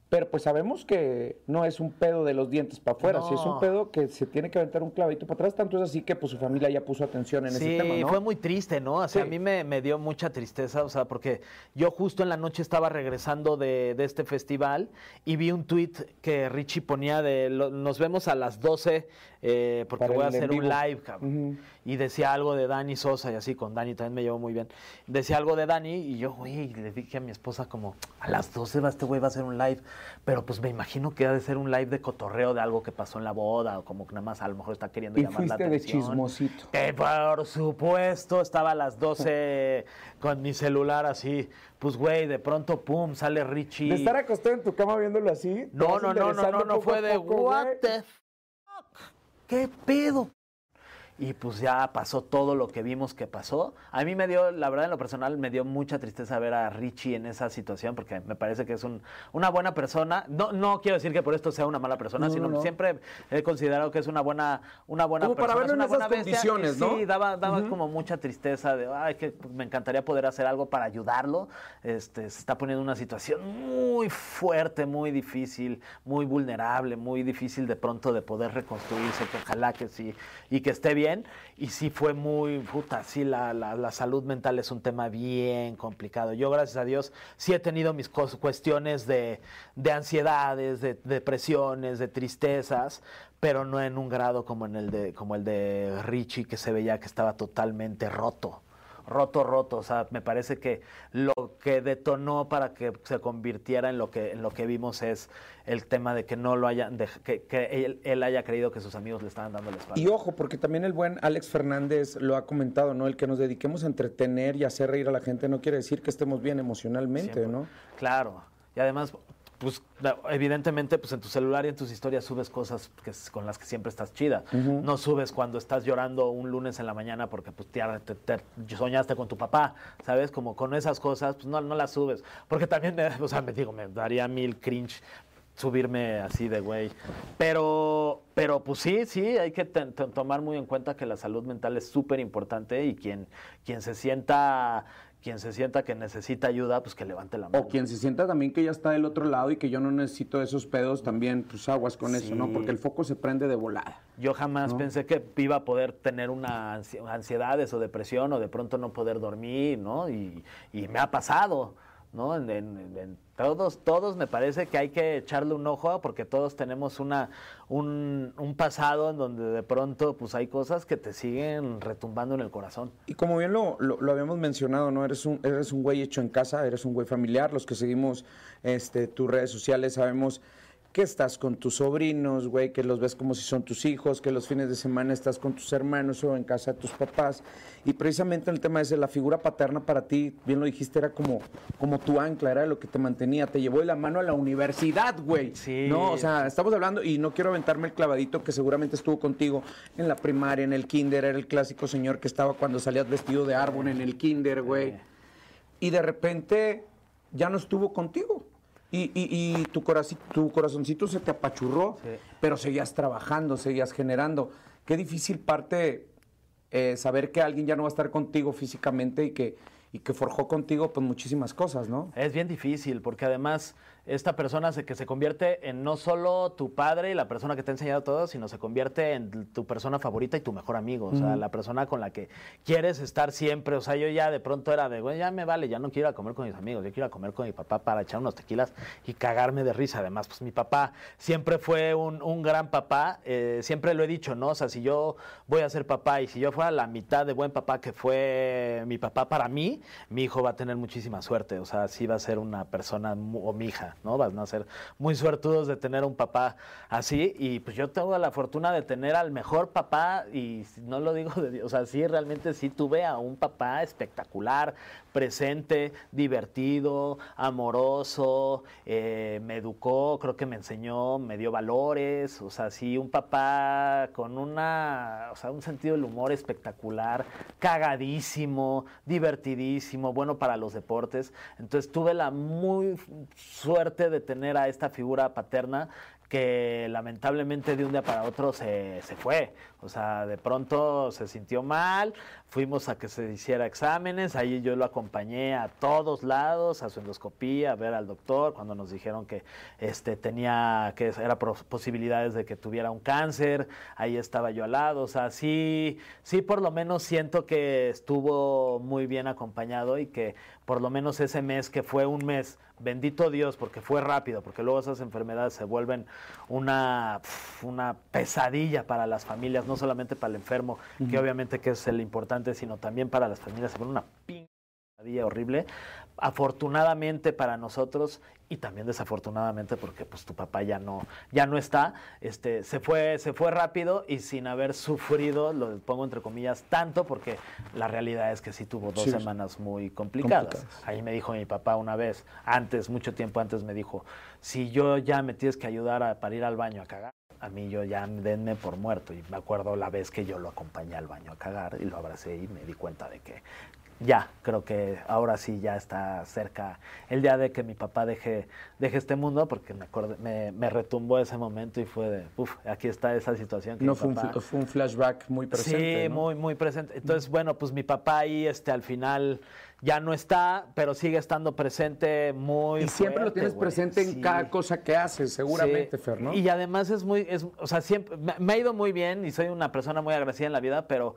Pero pues sabemos que no es un pedo de los dientes para afuera, sí es un pedo que se tiene que aventar un clavito para atrás, tanto es así que pues su familia ya puso atención en Sí, ese tema, ¿no? fue muy triste, ¿no? O sea, Sí. a mí me, me dio mucha tristeza, o sea, porque yo justo en la noche estaba regresando de, de este festival y vi un tuit que Richie ponía de lo- nos vemos a las 12 eh, porque Para voy a hacer un live, cabrón. Y decía algo de Dani Sosa y así, con Dani también me llevó muy bien. Decía algo de Dani y yo, güey, le dije a mi esposa como, a las 12 va este güey va a hacer un live, pero pues me imagino que ha de ser un live de cotorreo de algo que pasó en la boda o como que nada más a lo mejor está queriendo Y llamar la fuiste de atención. chismosito. Que por supuesto, estaba a las 12 con mi celular así. Pues, güey, de pronto, pum, sale Richie. De estar acostado en tu cama viéndolo así. No, no, no, no, no, no, fue de what the. ¿Qué pedo? Y pues ya pasó todo lo que vimos que pasó. A mí me dio, la verdad, en lo personal, me dio mucha tristeza ver a Richie en esa situación porque me parece que es un, una buena persona. No, no quiero decir que por esto sea una mala persona, No, sino no, siempre he considerado que es una buena, una buena Como para persona. verlo es en una esas bestia. Y condiciones, ¿no? Sí, daba, daba como mucha tristeza de, ay, que me encantaría poder hacer algo para ayudarlo. Este, se está poniendo en una situación muy fuerte, muy difícil, muy vulnerable, muy difícil de pronto de poder reconstruirse, que ojalá que sí, y que esté bien. Y sí fue muy, puta, sí, la, la- salud mental es un tema bien complicado. Yo, gracias a Dios, sí he tenido mis cuestiones de, de ansiedades, de depresiones, de tristezas, pero no en un grado como, en el de, como el de Richie, que se veía que estaba totalmente roto roto, roto. O sea, me parece que lo que detonó para que se convirtiera en lo que, en lo que vimos es el tema de que no lo hayan, de- que, que él, él haya creído que sus amigos le estaban dando la espalda. Y ojo, porque también el buen Alex Fernández lo ha comentado, ¿no? El que nos dediquemos a entretener y hacer reír a la gente no quiere decir que estemos bien emocionalmente, Siempre. ¿no? Claro. Y además, pues evidentemente, pues en tu celular y en tus historias subes cosas que, con las que siempre estás chida. No subes cuando estás llorando un lunes en la mañana porque pues te, te- te- soñaste con tu papá, ¿sabes? Como con esas cosas, pues no, no las subes. Porque también, me, o sea, me digo, me daría mil cringe subirme así de güey. Pero, pero pues sí, sí, hay que tomar muy en cuenta que la salud mental es súper importante y quien, quien se sienta quien se sienta que necesita ayuda, pues que levante la mano. O quien se sienta también que ya está del otro lado y que yo no necesito esos pedos, también, pues aguas con eso, ¿no? Porque el foco se prende de volada. Yo jamás pensé que iba a poder tener una ansi- ansiedades o depresión o de pronto no poder dormir, ¿no? Y, y me ha pasado, ¿no? En, en- en todos, todos me parece que hay que echarle un ojo porque todos tenemos una, un, un pasado en donde de pronto pues hay cosas que te siguen retumbando en el corazón. Y como bien lo, lo, lo habíamos mencionado, ¿no? Eres un, eres un güey hecho en casa, eres un güey familiar. Los que seguimos este, tus redes sociales sabemos que estás con tus sobrinos, güey, que los ves como si son tus hijos, que los fines de semana estás con tus hermanos o en casa de tus papás. Y precisamente el tema ese, la figura paterna para ti, bien lo dijiste, era como, como tu ancla, era lo que te mantenía, te llevó de la mano a la universidad, güey. Sí. No, o sea, estamos hablando, y no quiero aventarme el clavadito que seguramente estuvo contigo en la primaria, en el kinder, era el clásico señor que estaba cuando salías vestido de árbol en el kinder, güey. Y de repente ya no estuvo contigo. Y, y- y tu, coraci- tu corazoncito se te apachurró, Sí. pero seguías trabajando, seguías generando. Qué difícil parte eh, saber que alguien ya no va a estar contigo físicamente y que, y que forjó contigo pues muchísimas cosas, ¿no? Es bien difícil porque además esta persona se, que se convierte en no solo tu padre y la persona que te ha enseñado todo, sino se convierte en tu persona favorita y tu mejor amigo, o sea, la persona con la que quieres estar siempre. O sea, yo ya de pronto era de, güey, ya me vale, ya no quiero ir a comer con mis amigos, yo quiero ir a comer con mi papá para echar unos tequilas y cagarme de risa. Además, pues mi papá siempre fue un, un gran papá, eh, siempre lo he dicho, ¿no? O sea, si yo voy a ser papá y si yo fuera la mitad de buen papá que fue mi papá para mí, mi hijo va a tener muchísima suerte, o sea, sí va a ser una persona, o mi hija, ¿no? Van a ser muy suertudos de tener un papá así y pues yo tengo la fortuna de tener al mejor papá y no lo digo de Dios, o sea, sí, realmente sí tuve a un papá espectacular, presente, divertido, amoroso, eh, me educó, creo que me enseñó, me dio valores, o sea, sí, un papá con una, o sea, un sentido del humor espectacular, cagadísimo, divertidísimo, bueno para los deportes. Entonces tuve la muy suerte de tener a esta figura paterna que lamentablemente de un día para otro se, se, fue. O sea, de pronto se sintió mal, fuimos a que se hiciera exámenes, ahí yo lo acompañé a todos lados, a su endoscopía, a ver al doctor, cuando nos dijeron que este, tenía, que era posibilidades de que tuviera un cáncer, ahí estaba yo al lado, o sea, sí, sí por lo menos siento que estuvo muy bien acompañado y que por lo menos ese mes que fue un mes, bendito Dios, porque fue rápido, porque luego esas enfermedades se vuelven una, una pesadilla para las familias, no solamente para el enfermo, que obviamente que es el importante, sino también para las familias, se vuelve una pesadilla horrible. Afortunadamente para nosotros y también desafortunadamente porque pues tu papá ya no ya no está, este se fue se fue rápido y sin haber sufrido, lo pongo entre comillas tanto porque la realidad es que sí tuvo dos semanas muy complicadas. Ahí me dijo mi papá una vez, antes mucho tiempo antes me dijo, "Si yo ya me tienes que ayudar a, para ir al baño a cagar, a mí yo ya denme por muerto." Y me acuerdo la vez que yo lo acompañé al baño a cagar y lo abracé y me di cuenta de que ya, creo que ahora sí ya está cerca el día de que mi papá deje, deje este mundo, porque me, me, retumbó ese momento y fue de, uff, aquí está esa situación. no, fue, un, fue, un, flashback muy presente. Sí, muy, muy presente. Entonces, bueno, pues mi papá ahí este, al final ya no está, pero sigue estando presente muy Y siempre lo tienes presente en cada cosa que haces, seguramente, Fer, ¿no? Y además es muy, es, o sea, siempre, me ha ido muy bien y soy una persona muy agradecida en la vida, pero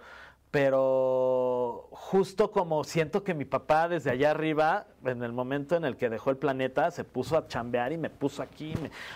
pero justo como siento que mi papá desde allá arriba, en el momento en el que dejó el planeta, se puso a chambear y me puso aquí,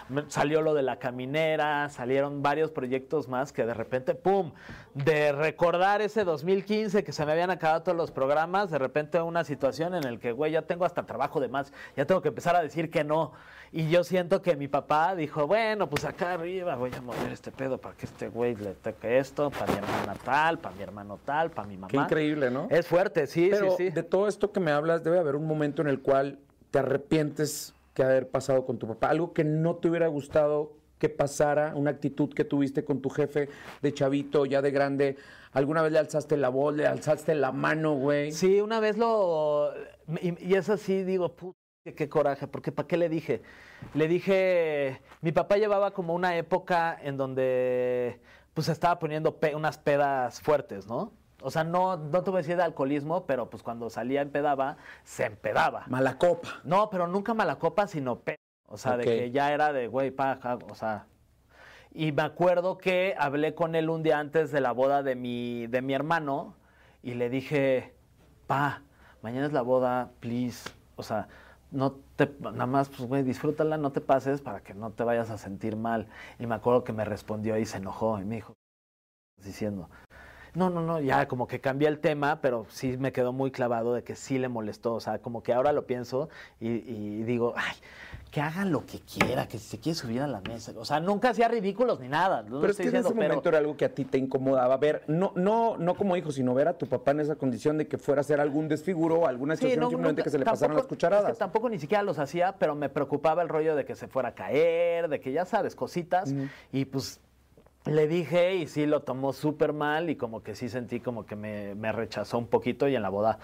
me, salió lo de la caminera, salieron varios proyectos más que de repente, ¡pum!, de recordar ese 2015 que se me habían acabado todos los programas, de repente una situación en el que, güey, ya tengo hasta trabajo de más, ya tengo que empezar a decir que no. Y yo siento que mi papá dijo, bueno, pues acá arriba voy a mover este pedo para que este güey le toque esto, para mi hermana tal, para mi hermano tal, para mi mamá. Qué increíble, ¿no? Es fuerte, sí, sí, sí. De todo esto que me hablas, debe haber un momento en el cual te arrepientes que haber pasado con tu papá. Algo que no te hubiera gustado que pasara, una actitud que tuviste con tu jefe de chavito, ya de grande. ¿Alguna vez le alzaste la voz, le alzaste la mano, güey? Sí, una vez lo... Y, y es así, digo, puta Qué, coraje, porque ¿para qué le dije? Le dije, mi papá llevaba como una época en donde pues estaba poniendo unas pedas fuertes, ¿no? O sea, no, no te voy a decir de alcoholismo, pero pues cuando salía empedaba, se empedaba. Mala copa. No, pero nunca mala copa, sino pedo. O sea, de que ya era de, güey, paja, o sea. Y me acuerdo que hablé con él un día antes de la boda de mi, de mi hermano y le dije, pa, mañana es la boda, please. O sea, no te, nada más, pues, güey, disfrútala, no te pases para que no te vayas a sentir mal. Y me acuerdo que me respondió y se enojó y me dijo, diciendo, no, no, no, ya como que cambié el tema, pero sí me quedó muy clavado de que sí le molestó. O sea, como que ahora lo pienso y, y digo, ay, que haga lo que quiera, que si se quiere subir a la mesa. O sea, nunca hacía ridículos ni nada. pero es que en ese momento era algo que a ti te incomodaba ver, no, no, no como hijo, sino ver a tu papá en esa condición de que fuera a hacer algún desfiguro o alguna situación simplemente que se le pasaran las cucharadas. tampoco ni siquiera los hacía, pero me preocupaba el rollo de que se fuera a caer, de que ya sabes, cositas. Y pues le dije y sí lo tomó súper mal y como que sí sentí como que me, me, rechazó un poquito y en la boda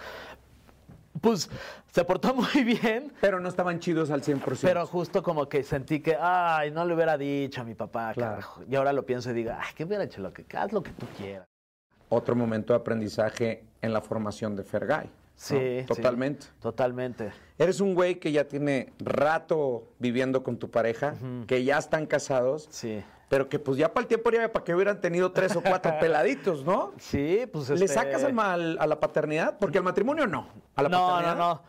pues se portó muy bien. Pero no estaban chidos al 100%. Pero justo como que sentí que, ay, no le hubiera dicho a mi papá, claro. Y ahora lo pienso y digo, ay, ¿qué hubiera hecho? Lo que, haz lo que tú quieras. Otro momento de aprendizaje en la formación de Fergay. Sí, totalmente. totalmente. Eres un güey que ya tiene rato viviendo con tu pareja, que ya están casados. Sí pero que pues ya para el tiempo ya para que hubieran tenido tres o cuatro peladitos, ¿no? Sí, pues ¿Le este sacas al, a la paternidad? Porque al matrimonio no. ¿A la no, no, no.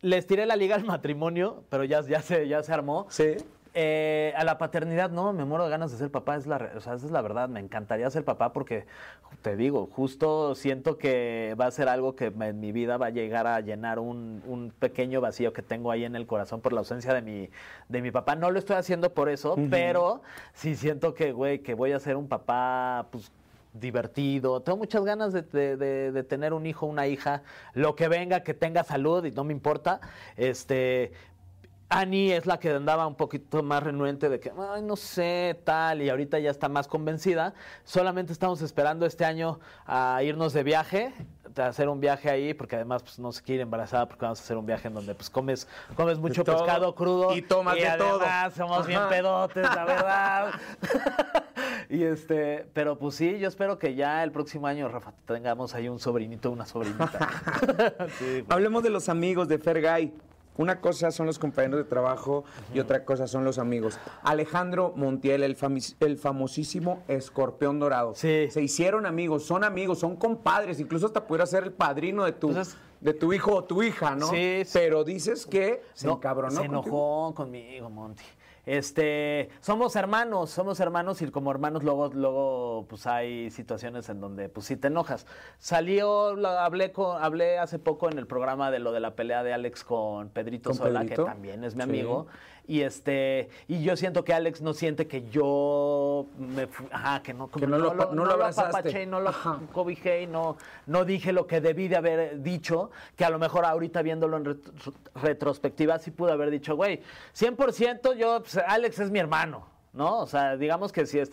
Les tiré la liga al matrimonio, pero ya, ya, se, ya se armó. Sí. Eh, a la paternidad, no, me muero de ganas de ser papá, es la, o sea, esa es la verdad, me encantaría ser papá porque, te digo, justo siento que va a ser algo que en mi vida va a llegar a llenar un, un pequeño vacío que tengo ahí en el corazón por la ausencia de mi, de mi papá. No lo estoy haciendo por eso, pero sí siento que, güey, que voy a ser un papá, pues, divertido. Tengo muchas ganas de, de, de, tener un hijo, una hija, lo que venga, que tenga salud y no me importa. Este, Annie es la que andaba un poquito más renuente de que, ay, no sé, tal, y ahorita ya está más convencida. Solamente estamos esperando este año a irnos de viaje. a hacer un viaje ahí, porque además pues, no se quiere ir embarazada porque vamos a hacer un viaje en donde pues comes, comes mucho todo. pescado crudo. Y tomas de todo. somos bien pedotes, la verdad. y este, pero pues sí, yo espero que ya el próximo año, Rafa, tengamos ahí un sobrinito, una sobrinita. Sí, güey. Hablemos de los amigos de Fergay. Una cosa son los compañeros de trabajo y otra cosa son los amigos. Alejandro Montiel, el, el famosísimo escorpión dorado. Sí. Se hicieron amigos, son amigos, son compadres, incluso hasta pudiera ser el padrino de tu, Entonces- de tu hijo o tu hija, ¿no? Sí, sí. Pero dices que se No, encabronó Se contigo. enojó conmigo, Monty. Este, somos hermanos, somos hermanos y como hermanos luego, luego, pues hay situaciones en donde, pues sí te enojas. Salió, lo- hablé con, hablé hace poco en el programa de lo de la pelea de Alex con Pedrito ¿Con Sola, Pedrito? que también es mi Sí. amigo. Y este, y yo siento que Alex no siente que yo me, fu- ajá, que no, Que no lo apa- no lo abrazaste. apapaché, no lo Ajá. cobijé y no, no dije lo que debí de haber dicho, que a lo mejor ahorita viéndolo en ret- retrospectiva sí pude haber dicho, güey, 100% yo, pues, Alex es mi hermano, ¿no? O sea, digamos que sí es...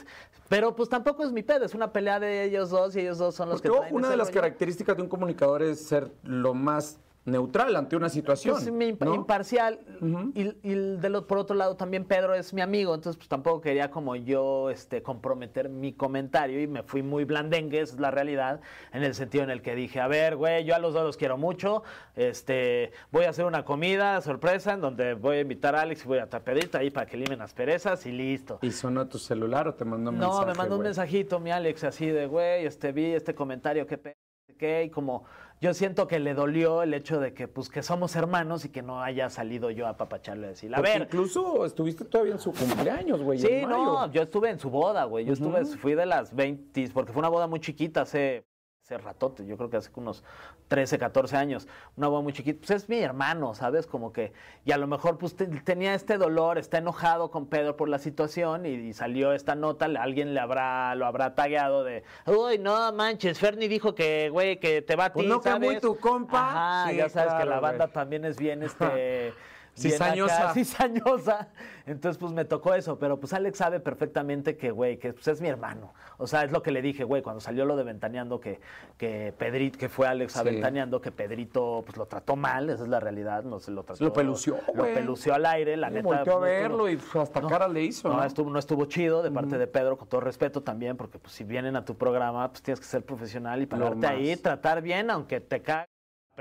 Pero pues tampoco es mi pedo, es una pelea de ellos dos y ellos dos son los Porque que traen una de las rollo. características de un comunicador es ser lo más neutral ante una situación. Pues, ¿no? imparcial. y, y de lo- por otro lado, también Pedro es mi amigo, entonces pues tampoco quería como yo este, comprometer mi comentario y me fui muy blandengue, esa es la realidad, en el sentido en el que dije, a ver, güey, yo a los dos los quiero mucho, este, voy a hacer una comida sorpresa en donde voy a invitar a Alex y voy a estar Pedrito ahí para que limen las perezas y listo. ¿Y sonó tu celular o te mandó un No, mensaje? me mandó un mensajito mi Alex así de, güey, este, vi este comentario, qué pe... qué, y como yo siento que le dolió el hecho de que, pues, que somos hermanos y que no haya salido yo a papacharle a decir, a Porque ver, incluso estuviste todavía en su cumpleaños, güey. sí, en mayo. no, yo estuve en su boda, güey, yo estuve, fui de las 20, porque fue una boda muy chiquita hace, hace ratote, yo creo que hace unos 13, 14 años, una boda muy chiquita, pues es mi hermano, ¿sabes? Como que, y a lo mejor pues te- tenía este dolor, está enojado con Pedro por la situación y, y salió esta nota, alguien le habrá, lo habrá tagueado de, uy, no manches, Ferni dijo que, güey, que te va a ti, Pues no, que muy ¿sabes? tu compa. Ajá, Sí, ya sabes que la banda güey. también es bien, este... Cizañosa. cizañosa. Entonces, pues me tocó eso. Pero pues Alex sabe perfectamente que, güey, que pues, es mi hermano. O sea, es lo que le dije, güey, cuando salió lo de Ventaneando, que, que Pedrito, que fue Alex a Sí. Ventaneando, que Pedrito pues lo trató mal, esa es la realidad, no se lo trató. Lo pelució, Lo güey. pelució al aire, la neta. volteó a no verlo y pues, hasta cara le hizo, No, ¿no? estuvo, no estuvo chido de parte de Pedro, con todo respeto también, porque pues si vienen a tu programa, pues tienes que ser profesional y pararte ahí, tratar bien, aunque te cague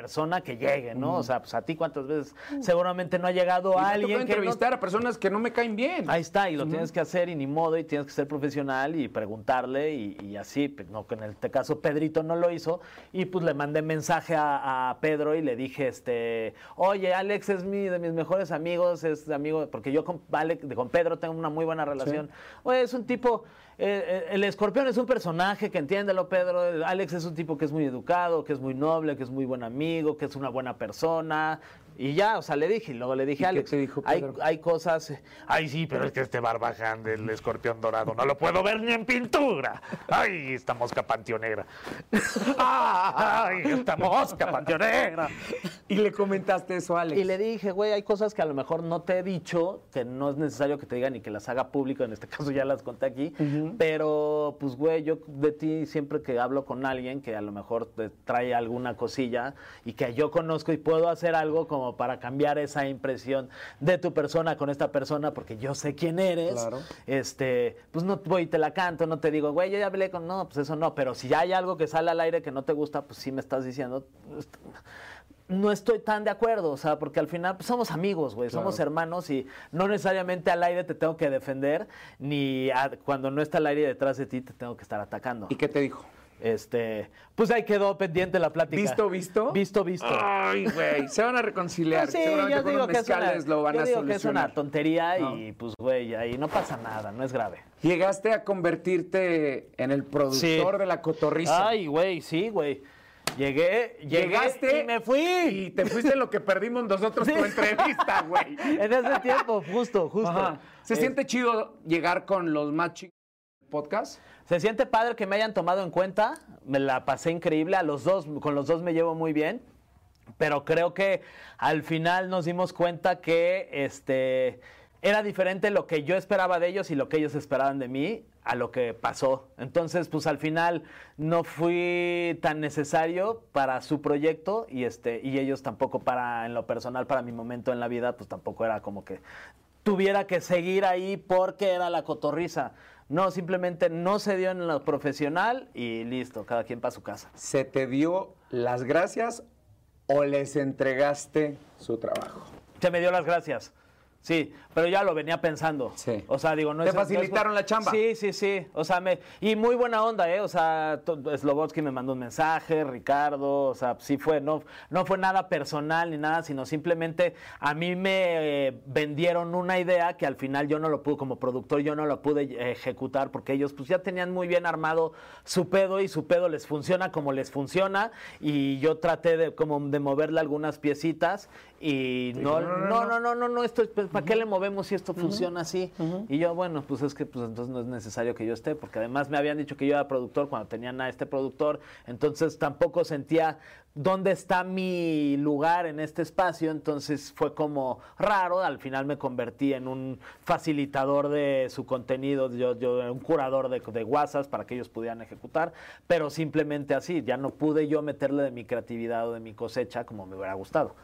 persona que llegue, ¿no? O sea, pues a ti cuántas veces seguramente no ha llegado alguien que no- entrevistar a personas que no me caen bien. Ahí está, y lo tienes que hacer y ni modo, y tienes que ser profesional y preguntarle y, y así, pues, no, que en este caso Pedrito no lo hizo, y pues le mandé mensaje a, a Pedro y le dije, este, oye, Alex es mi, de mis mejores amigos, es amigo, porque yo con, Alex, con Pedro tengo una muy buena relación. Oye, es un tipo, eh, eh, el escorpión es un personaje que entiéndelo, Pedro, Alex es un tipo que es muy educado, que es muy noble, que es muy buen amigo, que es una buena persona. Y ya, o sea, le dije, y luego le dije, ¿Y qué Alex, dijo hay, hay cosas. Ay, sí, pero es que este barbaján del escorpión dorado no lo puedo ver ni en pintura. Ay, esta mosca panteonera. Ay, esta mosca panteonera. Y le comentaste eso a Alex. Y le dije, güey, hay cosas que a lo mejor no te he dicho, que no es necesario que te digan ni que las haga público, en este caso ya las conté aquí, pero pues, güey, yo de ti siempre que hablo con alguien que a lo mejor te trae alguna cosilla y que yo conozco y puedo hacer algo como para cambiar esa impresión de tu persona con esta persona, porque yo sé quién eres, Claro. este, pues no voy y te la canto, no te digo, güey, yo ya hablé con, no, pues eso no, pero si ya hay algo que sale al aire que no te gusta, pues sí me estás diciendo, no estoy tan de acuerdo, o sea, porque al final pues, somos amigos, güey, somos hermanos y no necesariamente al aire te tengo que defender, ni a- cuando no está al aire detrás de ti te tengo que estar atacando. ¿Y qué te dijo? Este, pues ahí quedó pendiente la plática. ¿Visto, visto? Visto, visto. Ay, güey. Se van a reconciliar. Pues sí, Seguramente yo con digo, que es, una, lo van yo a digo que es una tontería No. y pues, güey, ahí no pasa nada, no es grave. Llegaste a convertirte en el productor Sí. de la cotorriza. Ay, güey, sí, güey. Llegué, llegué Llegaste y me fui. Y te fuiste lo que perdimos nosotros Sí. tu entrevista, güey. En ese tiempo, justo, justo. Ajá. ¿Se Eh, siente chido llegar con los más chicos del podcast? Se siente padre que me hayan tomado en cuenta. Me la pasé increíble. A los dos, con los dos me llevo muy bien. Pero creo que al final nos dimos cuenta que este era diferente lo que yo esperaba de ellos y lo que ellos esperaban de mí a lo que pasó. Entonces, pues al final no fui tan necesario para su proyecto y este y ellos tampoco para en lo personal para mi momento en la vida, pues tampoco era como que tuviera que seguir ahí porque era la cotorriza. No, simplemente no se dio en lo profesional y listo, cada quien para su casa. ¿Se te dio las gracias o les entregaste su trabajo? Se me dio las gracias. Sí, pero ya lo venía pensando. Sí. O sea, digo, no ¿Te es- no es- facilitaron la chamba? Sí, sí, sí. O sea, me. Y muy buena onda, ¿eh? O sea, Slobodsky me mandó un mensaje, Ricardo. O sea, sí fue. No, no fue nada personal ni nada, sino simplemente a mí me eh, vendieron una idea que al final yo no lo pude, como productor, yo no lo pude eh, ejecutar porque ellos, pues ya tenían muy bien armado su pedo y su pedo les funciona como les funciona. Y yo traté de, como de moverle algunas piecitas y no, no, no, no, no. no, esto, es- pues, ¿para qué le movemos si esto funciona así? Y yo, bueno, pues es que pues entonces no es necesario que yo esté, porque además me habían dicho que yo era productor cuando tenían a este productor, entonces tampoco sentía dónde está mi lugar en este espacio, entonces fue como raro, al final me convertí en un facilitador de su contenido, yo, yo un curador de, de WhatsApp para que ellos pudieran ejecutar, pero simplemente así, ya no pude yo meterle de mi creatividad o de mi cosecha como me hubiera gustado.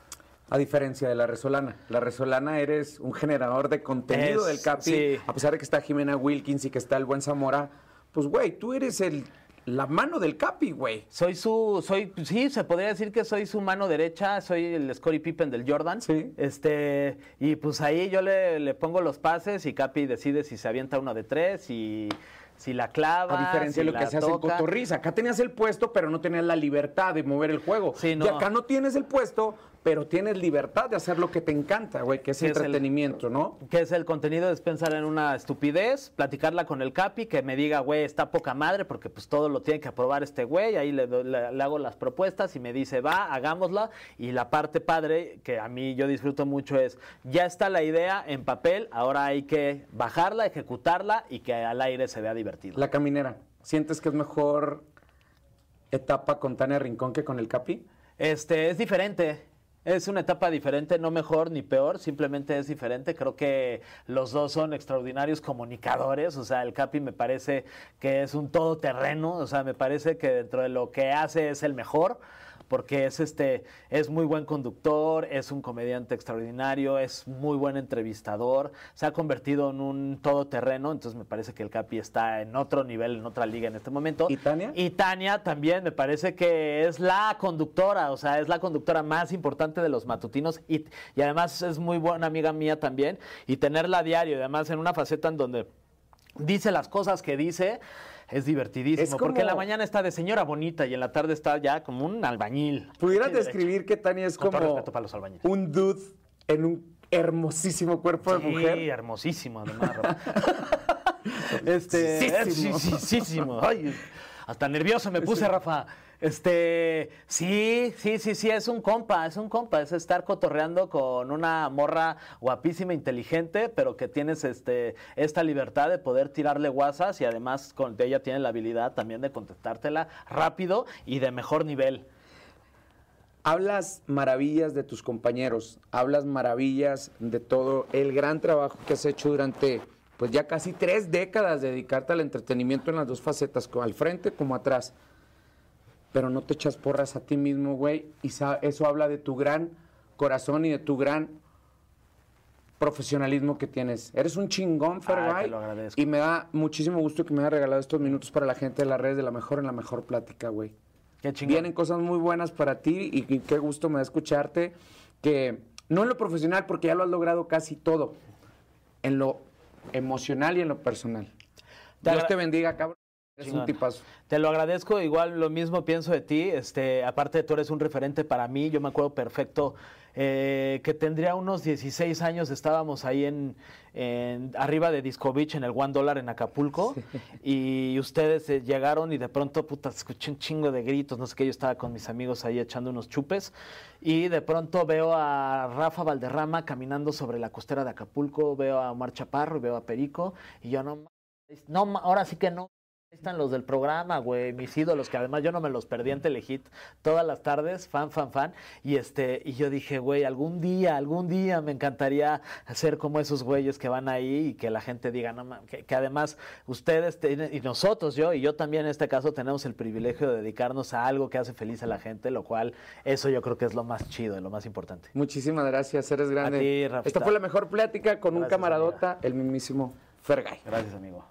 A diferencia de la Resolana. La Resolana eres un generador de contenido Es- del Capi. sí. A pesar de que está Jimena Wilkins y que está el buen Zamora, pues, güey, tú eres el, la mano del Capi, güey. Soy su, soy, sí, se podría decir que soy su mano derecha, soy el Scottie Pippen del Jordan. Sí. Este, y pues ahí yo le, le pongo los pases y Capi decide si se avienta uno de tres y si la clava. A diferencia si de lo que se hace en. Cotorriza. Acá tenías el puesto, pero no tenías la libertad de mover el juego. Sí, no. Y acá no tienes el puesto, pero tienes libertad de hacer lo que te encanta, güey, que es Sí, es el- entretenimiento, ¿no? Que es el contenido, es pensar en una estupidez, platicarla con el Capi, que me diga, güey, está poca madre, porque pues todo lo tiene que aprobar este güey, ahí le, le- le hago las propuestas y me dice, va, hagámosla. Y la parte padre, que a mí yo disfruto mucho, es, ya está la idea en papel, ahora hay que bajarla, ejecutarla y que al aire se vea divertido. La caminera. ¿Sientes que es mejor etapa con Tania Rincón que con el Capi? Este, es diferente. Es una etapa diferente, no mejor ni peor, simplemente es diferente. Creo que los dos son extraordinarios comunicadores. O sea, el Capi me parece que es un todoterreno. O sea, me parece que dentro de lo que hace es el mejor. Porque es este, es muy buen conductor, es un comediante extraordinario, es muy buen entrevistador, se ha convertido en un todoterreno, entonces me parece que el Capi está en otro nivel, en otra liga en este momento. ¿Y Tania? Y Tania también me parece que es la conductora, o sea, es la conductora más importante de los matutinos y, y además es muy buena amiga mía también. Y tenerla a diario, y además en una faceta en donde dice las cosas que dice, es divertidísimo. Es Porque en la mañana está de señora bonita y en la tarde está ya como un albañil. ¿Pudieras Sí, describir que Tania es Con como para los albañiles. un dude en un hermosísimo cuerpo de Sí, mujer? hermosísimo, además. Este, Sisísimo. sí, sí, sísimo. Ay, hasta nervioso me puse, Rafa. Este, sí, sí, sí, sí, es un compa, es un compa, es estar cotorreando con una morra guapísima, inteligente, pero que tienes este, esta libertad de poder tirarle guasas y además con, ella tiene la habilidad también de contestártela rápido y de mejor nivel. Hablas maravillas de tus compañeros, hablas maravillas de todo el gran trabajo que has hecho durante pues ya casi tres décadas de dedicarte al entretenimiento en las dos facetas, al frente como atrás. Pero no te echas porras a ti mismo, güey, y eso habla de tu gran corazón y de tu gran profesionalismo que tienes. Eres un chingón, Fergay. lo agradezco. Y me da muchísimo gusto que me haya regalado estos minutos para la gente de las redes de la mejor en la mejor plática, güey. Qué chingón. Vienen cosas muy buenas para ti y, y qué gusto me da escucharte. Que no en lo profesional, porque ya lo has logrado casi todo. En lo emocional y en lo personal. Dios te bendiga, cabrón. Eres un tipazo. Te lo agradezco, igual lo mismo pienso de ti. Este, aparte tú eres un referente para mí, yo me acuerdo perfecto eh, que tendría unos 16 años, estábamos ahí en, en- arriba de Disco Beach en el One Dollar en Acapulco y ustedes eh, llegaron y de pronto, puta, escuché un chingo de gritos, no sé qué, yo estaba con mis amigos ahí echando unos chupes y de pronto veo a Rafa Valderrama caminando sobre la costera de Acapulco, veo a Omar Chaparro y veo a Perico y yo no, no, ahora sí que no están los del programa, güey, mis ídolos, que además yo no me los perdí en Telehit todas las tardes, fan, fan, fan. Y este, y yo dije, güey, algún día, algún día me encantaría ser como esos güeyes que van ahí y que la gente diga, no que, que además ustedes tienen- y nosotros, yo y yo también en este caso tenemos el privilegio de dedicarnos a algo que hace feliz a la gente, lo cual eso yo creo que es lo más chido y lo más importante. Muchísimas gracias, eres grande. A ti. Esta fue la mejor plática con un camaradota, el mismísimo Fergay. Gracias, amigo.